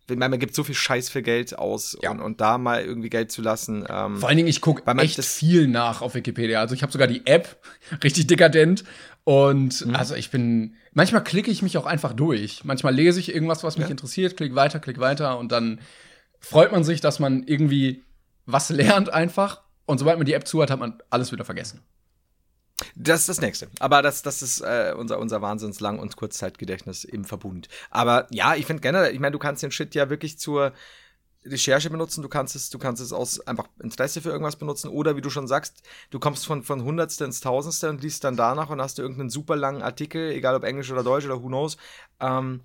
ich meine, man gibt so viel Scheiß für Geld aus ja. und, und, da mal irgendwie Geld zu lassen. Ähm, Vor allen Dingen, ich gucke echt viel nach auf Wikipedia. Also ich habe sogar die App, richtig dekadent. Und mhm. also ich bin, manchmal klicke ich mich auch einfach durch. Manchmal lese ich irgendwas, was mich ja. interessiert, klick weiter, klick weiter und dann freut man sich, dass man irgendwie was lernt einfach. Und sobald man die App zu hat, hat man alles wieder vergessen. Das ist das nächste. Aber das, das ist äh, unser, unser Wahnsinnslang- und Kurzzeitgedächtnis im Verbund. Aber ja, ich finde generell, ich meine, du kannst den Shit ja wirklich zur Recherche benutzen, du kannst es, du kannst es aus einfach Interesse für irgendwas benutzen oder wie du schon sagst, du kommst von, von Hundertste ins Tausendste und liest dann danach und hast du irgendeinen super langen Artikel, egal ob Englisch oder Deutsch oder who knows, ähm,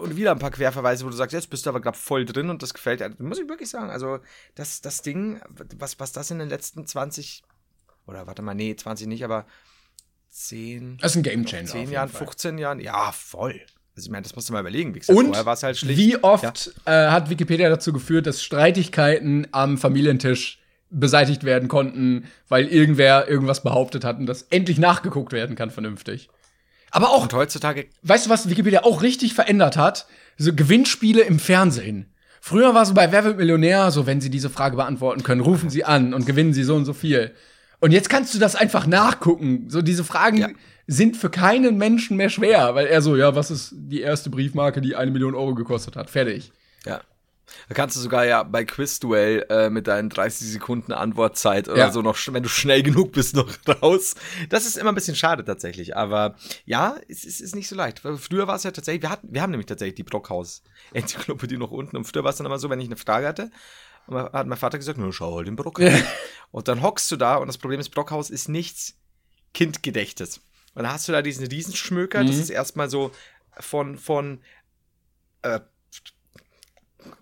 und wieder ein paar Querverweise, wo du sagst, jetzt bist du aber gerade voll drin und das gefällt dir. Muss ich wirklich sagen. Also, das, das Ding, was, was das in den letzten 20, oder warte mal, nee, 20 nicht, aber 10. Das ist ein Game Changer. 10 Jahren, 15 Jahren, ja, voll. Also ich meine, das musst du mal überlegen. Wie gesagt, Und vorher war es halt schlicht. Wie oft ja. äh, hat Wikipedia dazu geführt, dass Streitigkeiten am Familientisch beseitigt werden konnten, weil irgendwer irgendwas behauptet hat und das endlich nachgeguckt werden kann vernünftig. Aber auch und heutzutage. Weißt du, was Wikipedia auch richtig verändert hat? So Gewinnspiele im Fernsehen. Früher war so bei Wer wird Millionär, so wenn Sie diese Frage beantworten können, rufen Sie an und gewinnen Sie so und so viel. Und jetzt kannst du das einfach nachgucken. So diese Fragen ja. sind für keinen Menschen mehr schwer, weil er so, ja, was ist die erste Briefmarke, die eine Million Euro gekostet hat? Fertig. Ja. Da kannst du sogar ja bei Quizduell äh, mit deinen 30 Sekunden Antwortzeit oder Ja. so noch, wenn du schnell genug bist, noch raus. Das ist immer ein bisschen schade tatsächlich. Aber ja, es, es ist nicht so leicht. Früher war es ja tatsächlich, wir, hatten, wir haben nämlich tatsächlich die Brockhaus-Enzyklopädie noch unten. Und früher war es dann immer so, wenn ich eine Frage hatte, hat mein Vater gesagt, na, schau halt den Brockhaus. und dann hockst du da und das Problem ist, Brockhaus ist nichts Kindgedächtes. Und dann hast du da diesen Riesenschmöker, das Mhm. ist erstmal so von, von äh,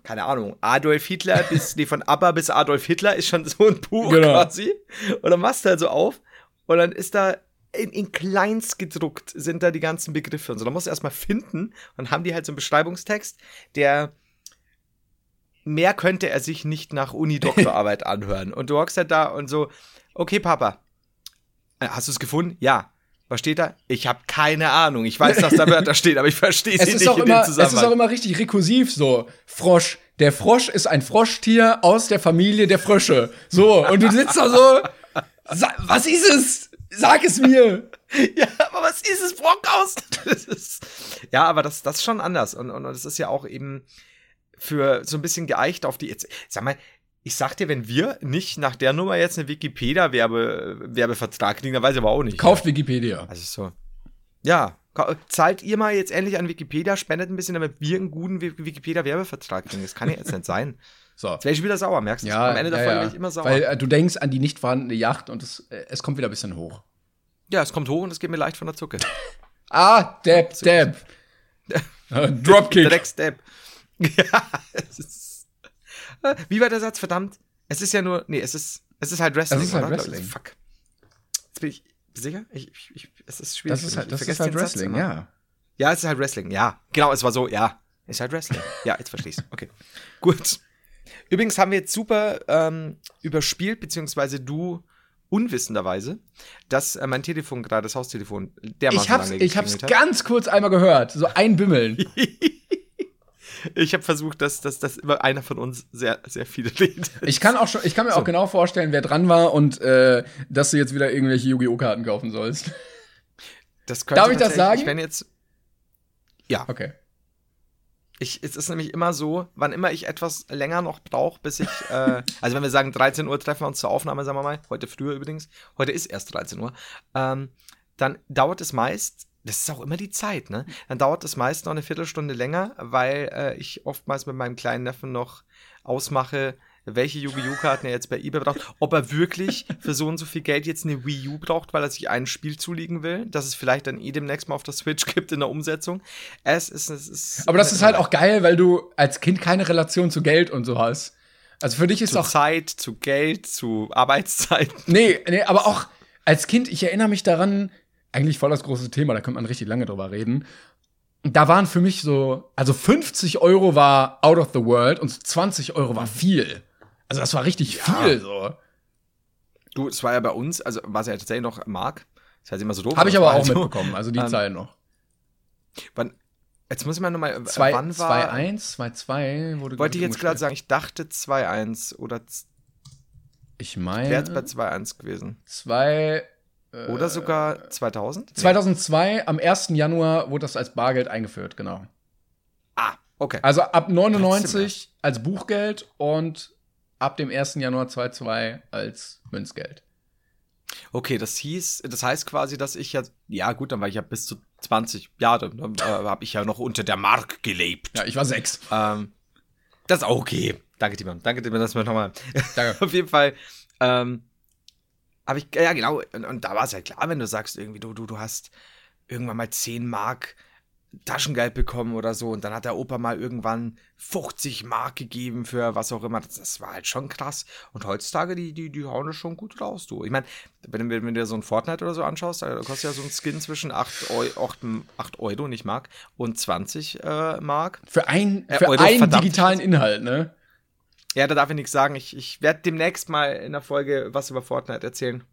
keine Ahnung, Adolf Hitler bis, nee, von ABBA bis Adolf Hitler ist schon so ein Buch Genau. quasi. Und dann machst du halt so auf und dann ist da in, in kleins gedruckt sind da die ganzen Begriffe und so. Da musst du erstmal finden und haben die halt so einen Beschreibungstext, der mehr könnte er sich nicht nach Uni-Doktorarbeit anhören. Und du hockst halt da und so, okay, Papa, äh, hast du es gefunden? Ja. Was steht da? Ich habe keine Ahnung. Ich weiß, dass da Wörter stehen, aber ich verstehe sie nicht auch in immer, dem es ist auch Zusammenhang. immer richtig rekursiv so. Frosch. Der Frosch ist ein Froschtier aus der Familie der Frösche. So, und du sitzt da so. Was ist es? Sag es mir. Ja, aber was ist es, Brockhaus? Ja, aber das, das ist schon anders. Und, und das ist ja auch eben für so ein bisschen geeicht auf die. Jetzt, sag mal, ich sag dir, wenn wir nicht nach der Nummer jetzt eine Wikipedia-Werbevertrag kriegen, dann weiß ich aber auch nicht. Kauft Wikipedia. Also so. Ja, zahlt ihr mal jetzt endlich an Wikipedia, spendet ein bisschen, damit wir einen guten Wi- Wikipedia-Werbevertrag kriegen. Das kann ja jetzt nicht sein. So. Jetzt wäre ich wieder sauer, merkst du? Ja, Am Ende der ja, Folge ja. bin ich immer sauer. Weil äh, du denkst an die nicht vorhandene Yacht und es, äh, es kommt wieder ein bisschen hoch. ja, es kommt hoch und es geht mir leicht von der Zucke. Ah, Dab, Dab. Äh, Dropkick. Direkt Step. Ja, es ist. Äh, Wie war der Satz? Verdammt. Es ist ja nur. Nee, es ist. Es ist halt Wrestling. Es ist halt oder? Wrestling. Fuck. Jetzt bin ich sicher? Ich, ich, ich, es ist schwierig. Das ist halt, das ist halt Satz Wrestling, immer. ja. Ja, es ist halt Wrestling. Ja. Genau, es war so. Ja. Es ist halt Wrestling. Ja, jetzt verstehe ich's. Okay. Gut. Übrigens haben wir jetzt super ähm, überspielt, beziehungsweise du unwissenderweise, dass äh, mein Telefon gerade, das Haustelefon, dermaßen Ich hab's, lange ich hab's ganz kurz einmal gehört. So ein Bimmeln. Ich habe versucht, dass, dass, dass immer einer von uns sehr, sehr viele redet. Ich kann auch schon, ich kann mir So. auch genau vorstellen, wer dran war und äh, dass du jetzt wieder irgendwelche Yu-Gi-Oh! Karten kaufen sollst. Das könnte Darf ich das sagen? Ich wenn jetzt. Ja. Okay. Ich, es ist nämlich immer so, wann immer ich etwas länger noch brauche, bis ich, äh, also wenn wir sagen 13 Uhr treffen wir uns zur Aufnahme, sagen wir mal, heute früher übrigens, heute ist erst 13 Uhr, ähm, dann dauert es meist, das ist auch immer die Zeit, ne? Dann dauert es meist noch eine Viertelstunde länger, weil äh, ich oftmals mit meinem kleinen Neffen noch ausmache, welche Yu-Gi-Oh! Karten er jetzt bei eBay braucht, ob er wirklich für so und so viel Geld jetzt eine Wii U braucht, weil er sich ein Spiel zulegen will, das es vielleicht dann eh demnächst mal auf der Switch gibt in der Umsetzung. Es ist, es ist Aber das ist halt auch geil, weil du als Kind keine Relation zu Geld und so hast. Also für dich ist zu auch. Zeit, zu Geld, zu Arbeitszeit. Nee, nee, aber auch als Kind, ich erinnere mich daran, eigentlich voll das große Thema, da könnte man richtig lange drüber reden. Da waren für mich so, also 50 Euro war out of the world und 20 Euro war viel. Also das war richtig viel so. Du, es war ja bei uns, also war es ja tatsächlich noch Mark. Das heißt immer so doof. Habe ich es aber auch so. mitbekommen, also die Ähm, Zeit noch. Wann, jetzt muss ich mal nochmal, Zwei- wann war, 2-1, 2-2 wurde wollte ich jetzt gerade sagen, ich dachte 2-1 oder Ich wäre jetzt bei meine, 2-1 gewesen. zwei, äh, Oder sogar 2000? Nee. 2002, am 1. Januar wurde das als Bargeld eingeführt, genau. Ah, okay. Also ab 99 als Buchgeld und ab dem 1. Januar 2002 als Münzgeld. Okay, das hieß, das heißt quasi, dass ich ja, ja gut, dann war ich ja bis zu 20 Jahre, dann äh, habe ich ja noch unter der Mark gelebt. Ja, ich war sechs. Ähm, das ist auch okay. Danke, Timon. Danke, Timon, dass wir nochmal. Danke. Auf jeden Fall. Ähm, habe ich, ja genau, und, und da war es ja klar, wenn du sagst, irgendwie, du, du, du hast irgendwann mal 10 Mark Taschengeld bekommen oder so und dann hat der Opa mal irgendwann 50 Mark gegeben für was auch immer. Das, das war halt schon krass. Und heutzutage, die, die, die hauen das schon gut raus, du. Ich meine, wenn, wenn, wenn du dir so ein Fortnite oder so anschaust, da kostet ja so ein Skin zwischen 8, Eu 8, 8 Euro, nicht Mark, und 20 äh, Mark. Für, ein, Äh, für Euro, einen verdammt. digitalen Inhalt, ne? Ja, da darf ich nichts sagen. Ich, ich werde demnächst mal in der Folge was über Fortnite erzählen.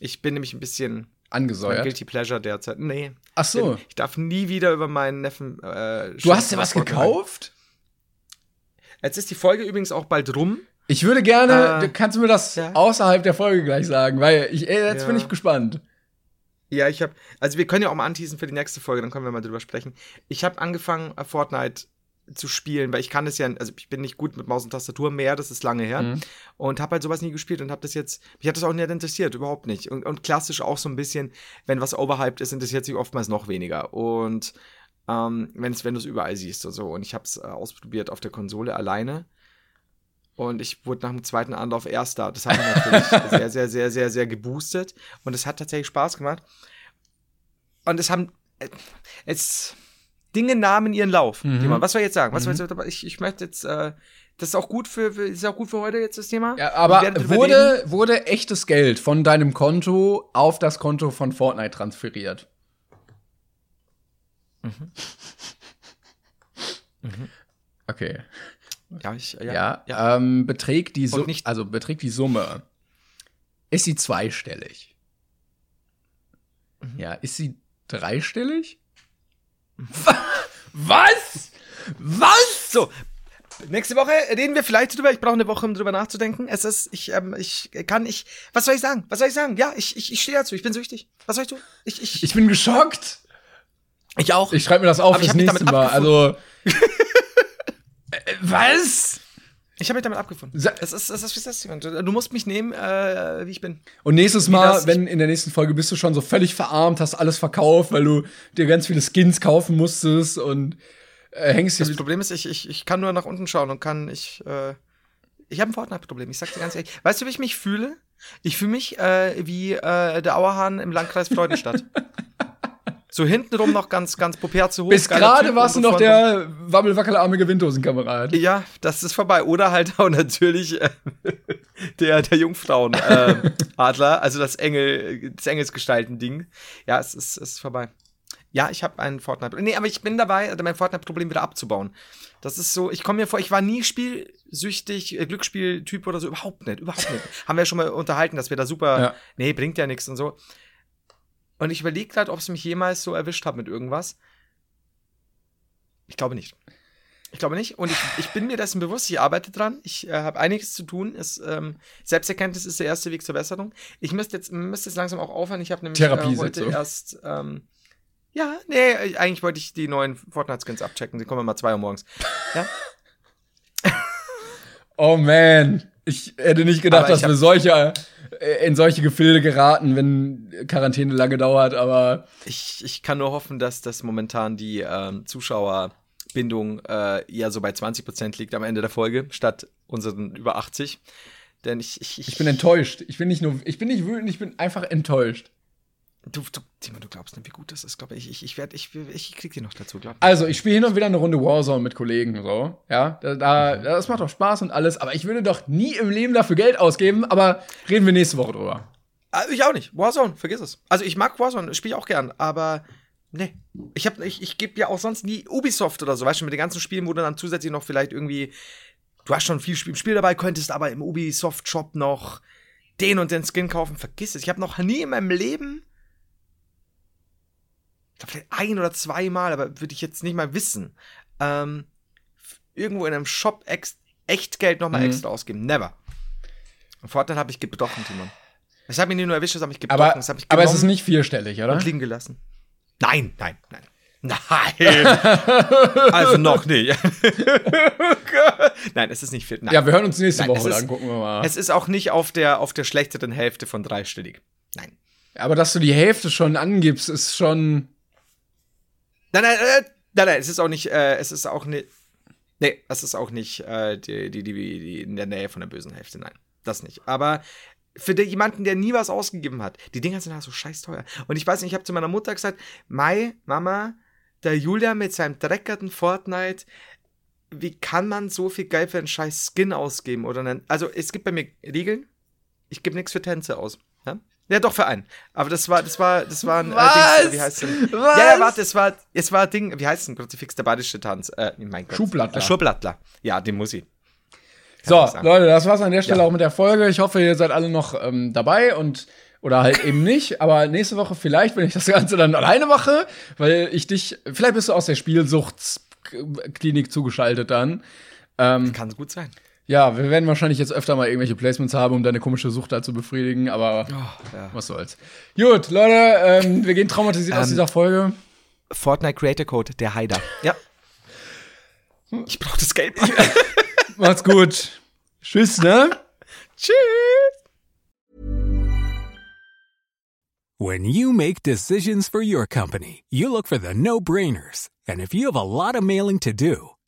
Ich bin nämlich ein bisschen Angesäuert. Guilty Pleasure derzeit. Nee. Ach so. Ich darf nie wieder über meinen Neffen. Äh, Du hast dir was Fortnite. gekauft? Jetzt ist die Folge übrigens auch bald rum. Ich würde gerne, Äh, kannst du mir das ja. außerhalb der Folge gleich sagen, weil ich, ey, jetzt Ja. bin ich gespannt. Ja, ich habe, also wir können ja auch mal anteasen für die nächste Folge, dann können wir mal drüber sprechen. Ich habe angefangen, äh, Fortnite zu spielen, weil ich kann das ja, also ich bin nicht gut mit Maus und Tastatur mehr, das ist lange her. Mhm. Und habe halt sowas nie gespielt und habe das jetzt, mich hat das auch nicht interessiert, überhaupt nicht. Und, und klassisch auch so ein bisschen, wenn was overhyped ist, interessiert sich oftmals noch weniger. Und ähm, wenn's, wenn du es überall siehst und so. Und ich habe es äh, ausprobiert auf der Konsole alleine. Und ich wurde nach dem zweiten Anlauf Erster. Das hat mich natürlich sehr, sehr, sehr, sehr, sehr geboostet. Und es hat tatsächlich Spaß gemacht. Und es haben. Äh, es. Dinge nahmen ihren Lauf. Mhm. Was soll ich jetzt sagen? Was mhm. soll ich, ich möchte jetzt. Äh, das ist auch gut für, für, ist auch gut für heute jetzt das Thema. Ja, aber wurde, wurde echtes Geld von deinem Konto auf das Konto von Fortnite transferiert? Mhm. mhm. Okay. Ja, ich, ja, ja, ja. Ähm, beträgt die Summe, also beträgt die Summe, ist sie zweistellig? Mhm. Ja, ist sie dreistellig? Was? Was? So, nächste Woche reden wir vielleicht drüber. Ich brauche eine Woche, um drüber nachzudenken. Es ist, ich, ähm, ich kann, ich, was soll ich sagen? Was soll ich sagen? Ja, ich, ich, ich stehe dazu. Ich bin süchtig. Was soll ich tun? Ich, ich, ich bin geschockt. Ich auch. Ich schreibe mir das auf fürs nächste Mal. Also. Äh, was? Ich habe mich damit abgefunden. Es ist, es ist, es ist, du musst mich nehmen, äh, wie ich bin. Und nächstes Mal, wenn in der nächsten Folge bist du schon so völlig verarmt, hast alles verkauft, weil du dir ganz viele Skins kaufen musstest und äh, hängst hier. Das Problem ist, ich, ich, ich kann nur nach unten schauen und kann, ich, äh, ich habe ein Fortnite-Problem. Ich sag dir ganz ehrlich. Weißt du, wie ich mich fühle? Ich fühle mich äh, wie äh, der Auerhahn im Landkreis Freudenstadt. So hintenrum noch ganz, ganz popär zu hoch. Bis gerade warst du noch der wabbelwackelarmige Windhosenkamerad. Ja, das ist vorbei. Oder halt auch natürlich äh, der, der Jungfrauenadler, äh, also das Engel, das Engelsgestalten-Ding. Ja, es ist, es ist vorbei. Ja, ich habe ein Fortnite. Nee, aber ich bin dabei, mein Fortnite-Problem wieder abzubauen. Das ist so, ich komme mir vor, ich war nie spielsüchtig, äh, Glücksspieltyp oder so, überhaupt nicht, überhaupt nicht. Haben wir ja schon mal unterhalten, dass wir da super, ja. nee, bringt ja nichts und so. Und ich überlege gerade, ob es mich jemals so erwischt hat mit irgendwas. Ich glaube nicht. Ich glaube nicht. Und ich, ich bin mir dessen bewusst, ich arbeite dran. Ich äh, habe einiges zu tun. Es, ähm, Selbsterkenntnis ist der erste Weg zur Besserung. Ich müsste jetzt, müsste jetzt langsam auch aufhören. Ich habe nämlich äh, heute erst. Ähm, ja, nee, eigentlich wollte ich die neuen Fortnite-Skins abchecken. Die kommen mal zwei Uhr morgens. Ja. oh man. Ich hätte nicht gedacht, dass wir solche in solche Gefilde geraten, wenn Quarantäne lange dauert, aber. Ich, ich kann nur hoffen, dass das momentan die ähm, Zuschauerbindung äh, eher so bei 20% liegt am Ende der Folge, statt unseren über 80. Denn ich, ich, ich, ich bin enttäuscht. Ich bin nicht nur, ich bin nicht wütend, ich bin einfach enttäuscht. Du, du, Timo, du glaubst nicht, wie gut das ist, glaube ich. Ich, ich, werd, ich, ich krieg dir noch dazu, glaube ich. Also, ich spiele hin und wieder eine Runde Warzone mit Kollegen, so. Ja, da, da, mhm. das macht doch Spaß und alles, aber ich würde doch nie im Leben dafür Geld ausgeben, aber reden wir nächste Woche drüber. Also ich auch nicht. Warzone, vergiss es. Also, ich mag Warzone, spiele ich auch gern, aber nee. Ich, hab, ich, ich gebe ja auch sonst nie Ubisoft oder so, weißt du, mit den ganzen Spielen, wo du dann zusätzlich noch vielleicht irgendwie, du hast schon viel Spiel, Spiel dabei, könntest aber im Ubisoft-Shop noch den und den Skin kaufen. Vergiss es. Ich habe noch nie in meinem Leben glaube, vielleicht ein oder zweimal, aber würde ich jetzt nicht mal wissen, ähm, irgendwo in einem Shop ex echt Geld nochmal mhm. extra ausgeben. Never. Und Vorteil habe ich gebrochen, Timon. Es hat mich nicht nur erwischt, das habe ich gebrochen. Aber, ich aber es ist nicht vierstellig, oder? Und liegen gelassen. Nein, nein, nein. Nein. also noch nicht. nein, es ist nicht viel. Nein. Ja, wir hören uns nächste nein, Woche dann, gucken wir mal. Es ist auch nicht auf der, auf der schlechteren Hälfte von dreistellig. Nein. Aber dass du die Hälfte schon angibst, ist schon. Nein, nein, äh, nein, nein, es ist auch nicht, äh, es ist auch nicht, nee, es ist auch nicht äh, die, die, die, die in der Nähe von der bösen Hälfte, nein, das nicht. Aber für den, jemanden, der nie was ausgegeben hat, die Dinger sind halt so scheiß teuer. Und ich weiß nicht, ich habe zu meiner Mutter gesagt, Mai, Mama, der Julia mit seinem dreckerten Fortnite, wie kann man so viel Geld für einen scheiß Skin ausgeben? Oder einen, also es gibt bei mir Regeln, ich gebe nichts für Tänze aus. Ja? Doch für einen. Aber das war, das war, das war ein Was? Äh, Dings, wie heißt denn? Was? Ja, ja, warte, es war, es war ein Ding, wie heißt denn Kruzifix, der badische Tanz? Äh, mein Gott. Schublattler. Schublattler. Ja, den muss ich. so, Leute, das war's an der Stelle ja. auch mit der Folge. Ich hoffe, ihr seid alle noch ähm, dabei und oder halt eben nicht, aber nächste Woche vielleicht, wenn ich das Ganze dann alleine mache, weil ich dich, vielleicht bist du aus der Spielsuchtsklinik zugeschaltet dann. Ähm, Kann gut sein. Ja, wir werden wahrscheinlich jetzt öfter mal irgendwelche Placements haben, um deine komische Sucht da zu befriedigen, aber oh, ja. was soll's. Gut, Leute, ähm, wir gehen traumatisiert aus ähm, dieser Folge. Fortnite Creator Code, der Heider. Ja. Ich brauche das Geld. Macht's gut. Tschüss, ne? Tschüss. When you make decisions for your company, you look for the no-brainers. And if you have a lot of mailing to do,